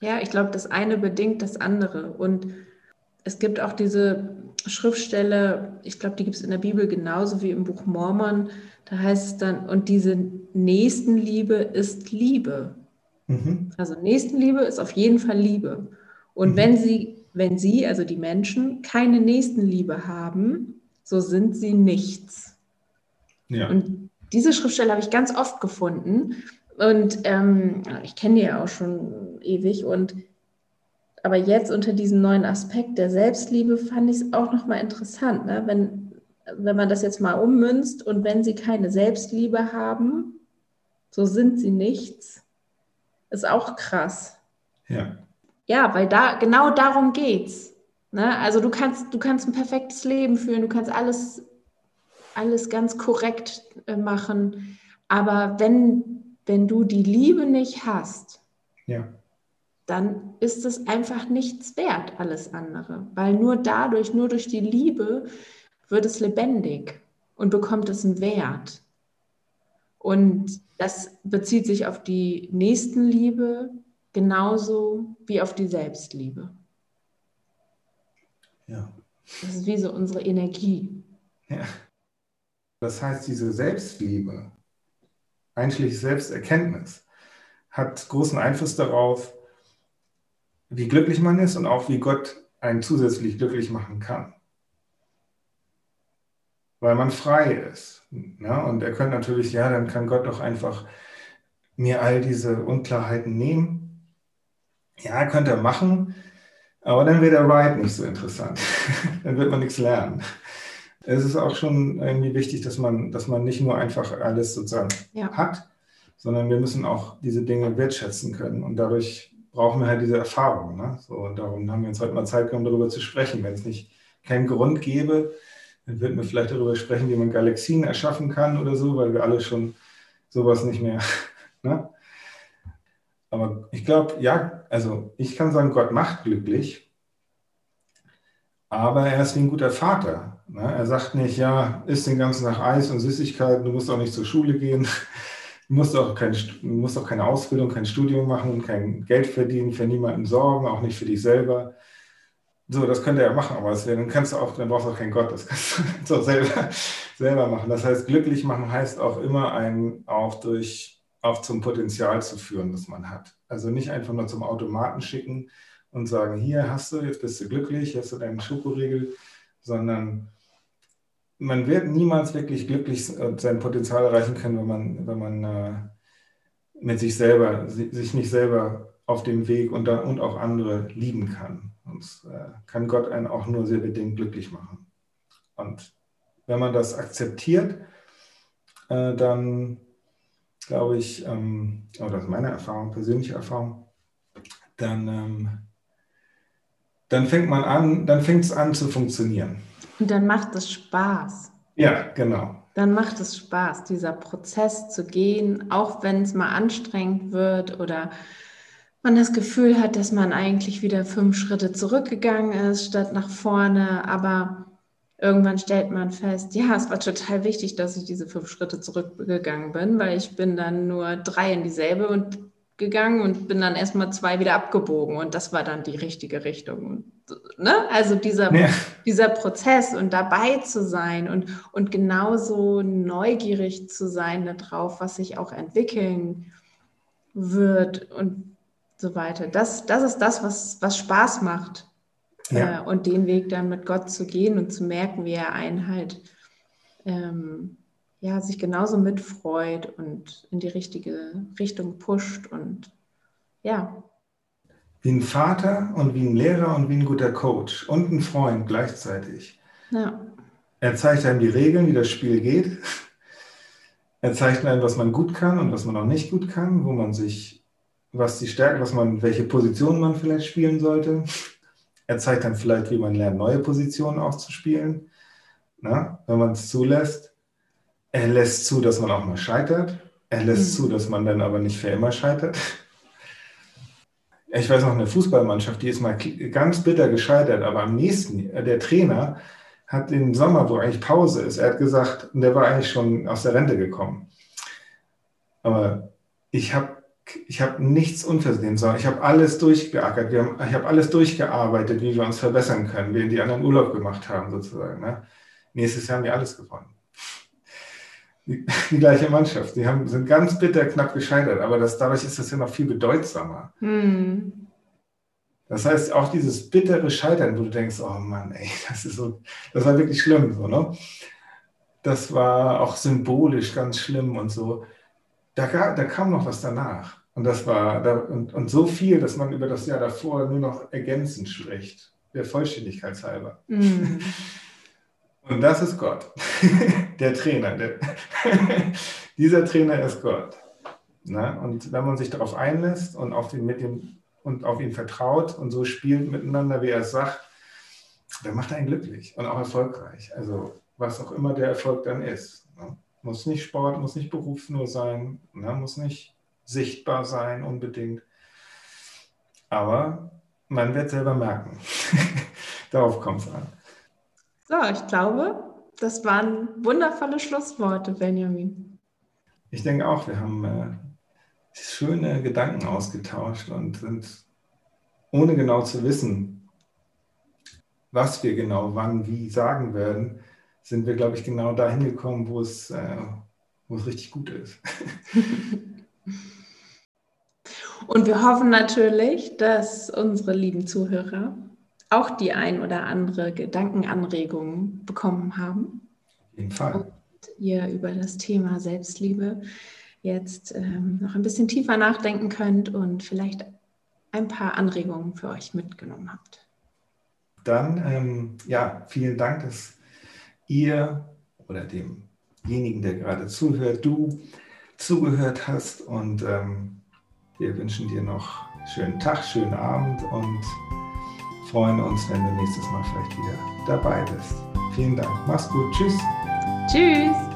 ja, ich glaube, das eine bedingt das andere. Und es gibt auch diese Schriftstelle, ich glaube, die gibt es in der Bibel genauso wie im Buch Mormon. Da heißt es dann, und diese Nächstenliebe ist Liebe. Mhm. Also Nächstenliebe ist auf jeden Fall Liebe. Und mhm. wenn sie, wenn sie, also die Menschen, keine Nächstenliebe haben, so sind sie nichts. Ja. Und diese Schriftstelle habe ich ganz oft gefunden. Und ähm, ich kenne die ja auch schon ewig. Und aber jetzt unter diesem neuen Aspekt der Selbstliebe fand ich es auch nochmal interessant, ne? wenn, wenn man das jetzt mal ummünzt und wenn sie keine Selbstliebe haben, so sind sie nichts, ist auch krass. Ja. Ja, weil da genau darum geht's. Ne? Also du kannst, du kannst ein perfektes Leben führen, du kannst alles, alles ganz korrekt äh, machen. Aber wenn wenn du die Liebe nicht hast, ja. dann ist es einfach nichts wert, alles andere. Weil nur dadurch, nur durch die Liebe wird es lebendig und bekommt es einen Wert. Und das bezieht sich auf die Nächstenliebe genauso wie auf die Selbstliebe. Ja. Das ist wie so unsere Energie. Ja. Das heißt, diese Selbstliebe, einschließlich Selbsterkenntnis, hat großen Einfluss darauf, wie glücklich man ist und auch wie Gott einen zusätzlich glücklich machen kann. Weil man frei ist. Ja? Und er könnte natürlich, ja, dann kann Gott doch einfach mir all diese Unklarheiten nehmen. Ja, könnte er machen, aber dann wird der Ride nicht so interessant. (laughs) dann wird man nichts lernen es ist auch schon irgendwie wichtig, dass man, dass man nicht nur einfach alles sozusagen ja. hat, sondern wir müssen auch diese Dinge wertschätzen können. Und dadurch brauchen wir halt diese Erfahrung. Ne? So, und darum haben wir uns heute mal Zeit genommen, darüber zu sprechen. Wenn es nicht keinen Grund gäbe, dann würden wir vielleicht darüber sprechen, wie man Galaxien erschaffen kann oder so, weil wir alle schon sowas nicht mehr. (laughs) Ne? Aber ich glaube, ja, also ich kann sagen, Gott macht glücklich, aber er ist wie ein guter Vater. Ne? Er sagt nicht, ja, isst den ganzen Tag Eis und Süßigkeiten, du musst auch nicht zur Schule gehen, (laughs) du musst auch, kein, musst auch keine Ausbildung, kein Studium machen, kein Geld verdienen, für niemanden sorgen, auch nicht für dich selber. So, das könnte er machen, aber wär, dann kannst du auch, dann brauchst du auch keinen Gott, das kannst du (laughs) auch selber, (laughs) selber machen. Das heißt, glücklich machen heißt auch immer einen auch durch, auch zum Potenzial zu führen, das man hat. Also nicht einfach nur zum Automaten schicken und sagen, hier hast du, jetzt bist du glücklich, hast du deinen Schokoriegel, sondern man wird niemals wirklich glücklich und sein Potenzial erreichen können, wenn man, wenn man äh, mit sich selber, sich nicht selber auf dem Weg und, da, und auch andere lieben kann. Und äh, kann Gott einen auch nur sehr bedingt glücklich machen. Und wenn man das akzeptiert, äh, dann glaube ich, ähm, oh, das ist meine Erfahrung, persönliche Erfahrung, dann, ähm, dann fängt man an, dann fängt es an zu funktionieren. Und dann macht es Spaß. Ja, genau. Dann macht es Spaß, dieser Prozess zu gehen, auch wenn es mal anstrengend wird oder man das Gefühl hat, dass man eigentlich wieder fünf Schritte zurückgegangen ist, statt nach vorne. Aber irgendwann stellt man fest, ja, es war total wichtig, dass ich diese fünf Schritte zurückgegangen bin, weil ich bin dann nur drei in dieselbe und gegangen und bin dann erstmal zwei wieder abgebogen und das war dann die richtige Richtung. Ne? Also dieser, ja. dieser Prozess und dabei zu sein und, und genauso neugierig zu sein darauf, was sich auch entwickeln wird und so weiter. Das, das ist das, was, was Spaß macht. Ja. Äh, und den Weg dann mit Gott zu gehen und zu merken, wie er einen halt ähm, ja, sich genauso mitfreut und in die richtige Richtung pusht und ja. Wie ein Vater und wie ein Lehrer und wie ein guter Coach und ein Freund gleichzeitig. Ja. Er zeigt einem die Regeln, wie das Spiel geht. Er zeigt einem, was man gut kann und was man auch nicht gut kann, wo man sich, was die Stärken, was man, welche Position man vielleicht spielen sollte. Er zeigt dann vielleicht, wie man lernt, neue Positionen auszuspielen, na, wenn man es zulässt. Er lässt zu, dass man auch mal scheitert. Er lässt mhm. zu, dass man dann aber nicht für immer scheitert. Ich weiß noch, eine Fußballmannschaft, die ist mal ganz bitter gescheitert, aber am nächsten, äh, der Trainer hat im Sommer, wo eigentlich Pause ist, er hat gesagt, der war eigentlich schon aus der Rente gekommen. Aber ich habe ich hab nichts unversehen, sondern ich habe alles durchgeackert. Wir haben, ich habe alles durchgearbeitet, wie wir uns verbessern können, wie die anderen Urlaub gemacht haben, sozusagen. Ne? Nächstes Jahr haben wir alles gewonnen die, die, gleiche Mannschaft. Die haben, sind ganz bitter knapp gescheitert, aber das, dadurch ist das ja noch viel bedeutsamer. Mhm. Das heißt, auch dieses bittere Scheitern, wo du denkst, oh Mann, ey, (laughs) das ist so, das war wirklich schlimm, so, ne? Das war auch symbolisch ganz schlimm und so. Da, da kam noch was danach. Und das war, da, und, und so viel, dass man über das Jahr davor nur noch ergänzend spricht, der Vollständigkeit halber. Mm. Und das ist Gott, (laughs) der Trainer. Der (laughs) Dieser Trainer ist Gott. Na? Und wenn man sich darauf einlässt und auf, den, mit dem, und auf ihn vertraut und so spielt miteinander, wie er es sagt, dann macht er ihn glücklich und auch erfolgreich. Also was auch immer der Erfolg dann ist. Ne? Muss nicht Sport, muss nicht Beruf nur sein, ne? muss nicht sichtbar sein unbedingt. Aber man wird selber merken. (laughs) Darauf kommt es an. So, ich glaube, das waren wundervolle Schlussworte, Benjamin. Ich denke auch, wir haben äh, schöne Gedanken ausgetauscht und sind, ohne genau zu wissen, was wir genau wann wie sagen werden, sind wir, glaube ich, genau dahin gekommen, wo es, äh, wo es richtig gut ist. (laughs) und wir hoffen natürlich, dass unsere lieben Zuhörer auch die ein oder andere Gedankenanregung bekommen haben. Auf jeden Fall. Und ihr über das Thema Selbstliebe jetzt ähm, noch ein bisschen tiefer nachdenken könnt und vielleicht ein paar Anregungen für euch mitgenommen habt. Dann, ähm, ja, vielen Dank, dass ihr oder demjenigen, der gerade zuhört, du zugehört hast und ähm, wir wünschen dir noch einen schönen Tag, schönen Abend und freuen uns, wenn du nächstes Mal vielleicht wieder dabei bist. Vielen Dank. Mach's gut. Tschüss. Tschüss.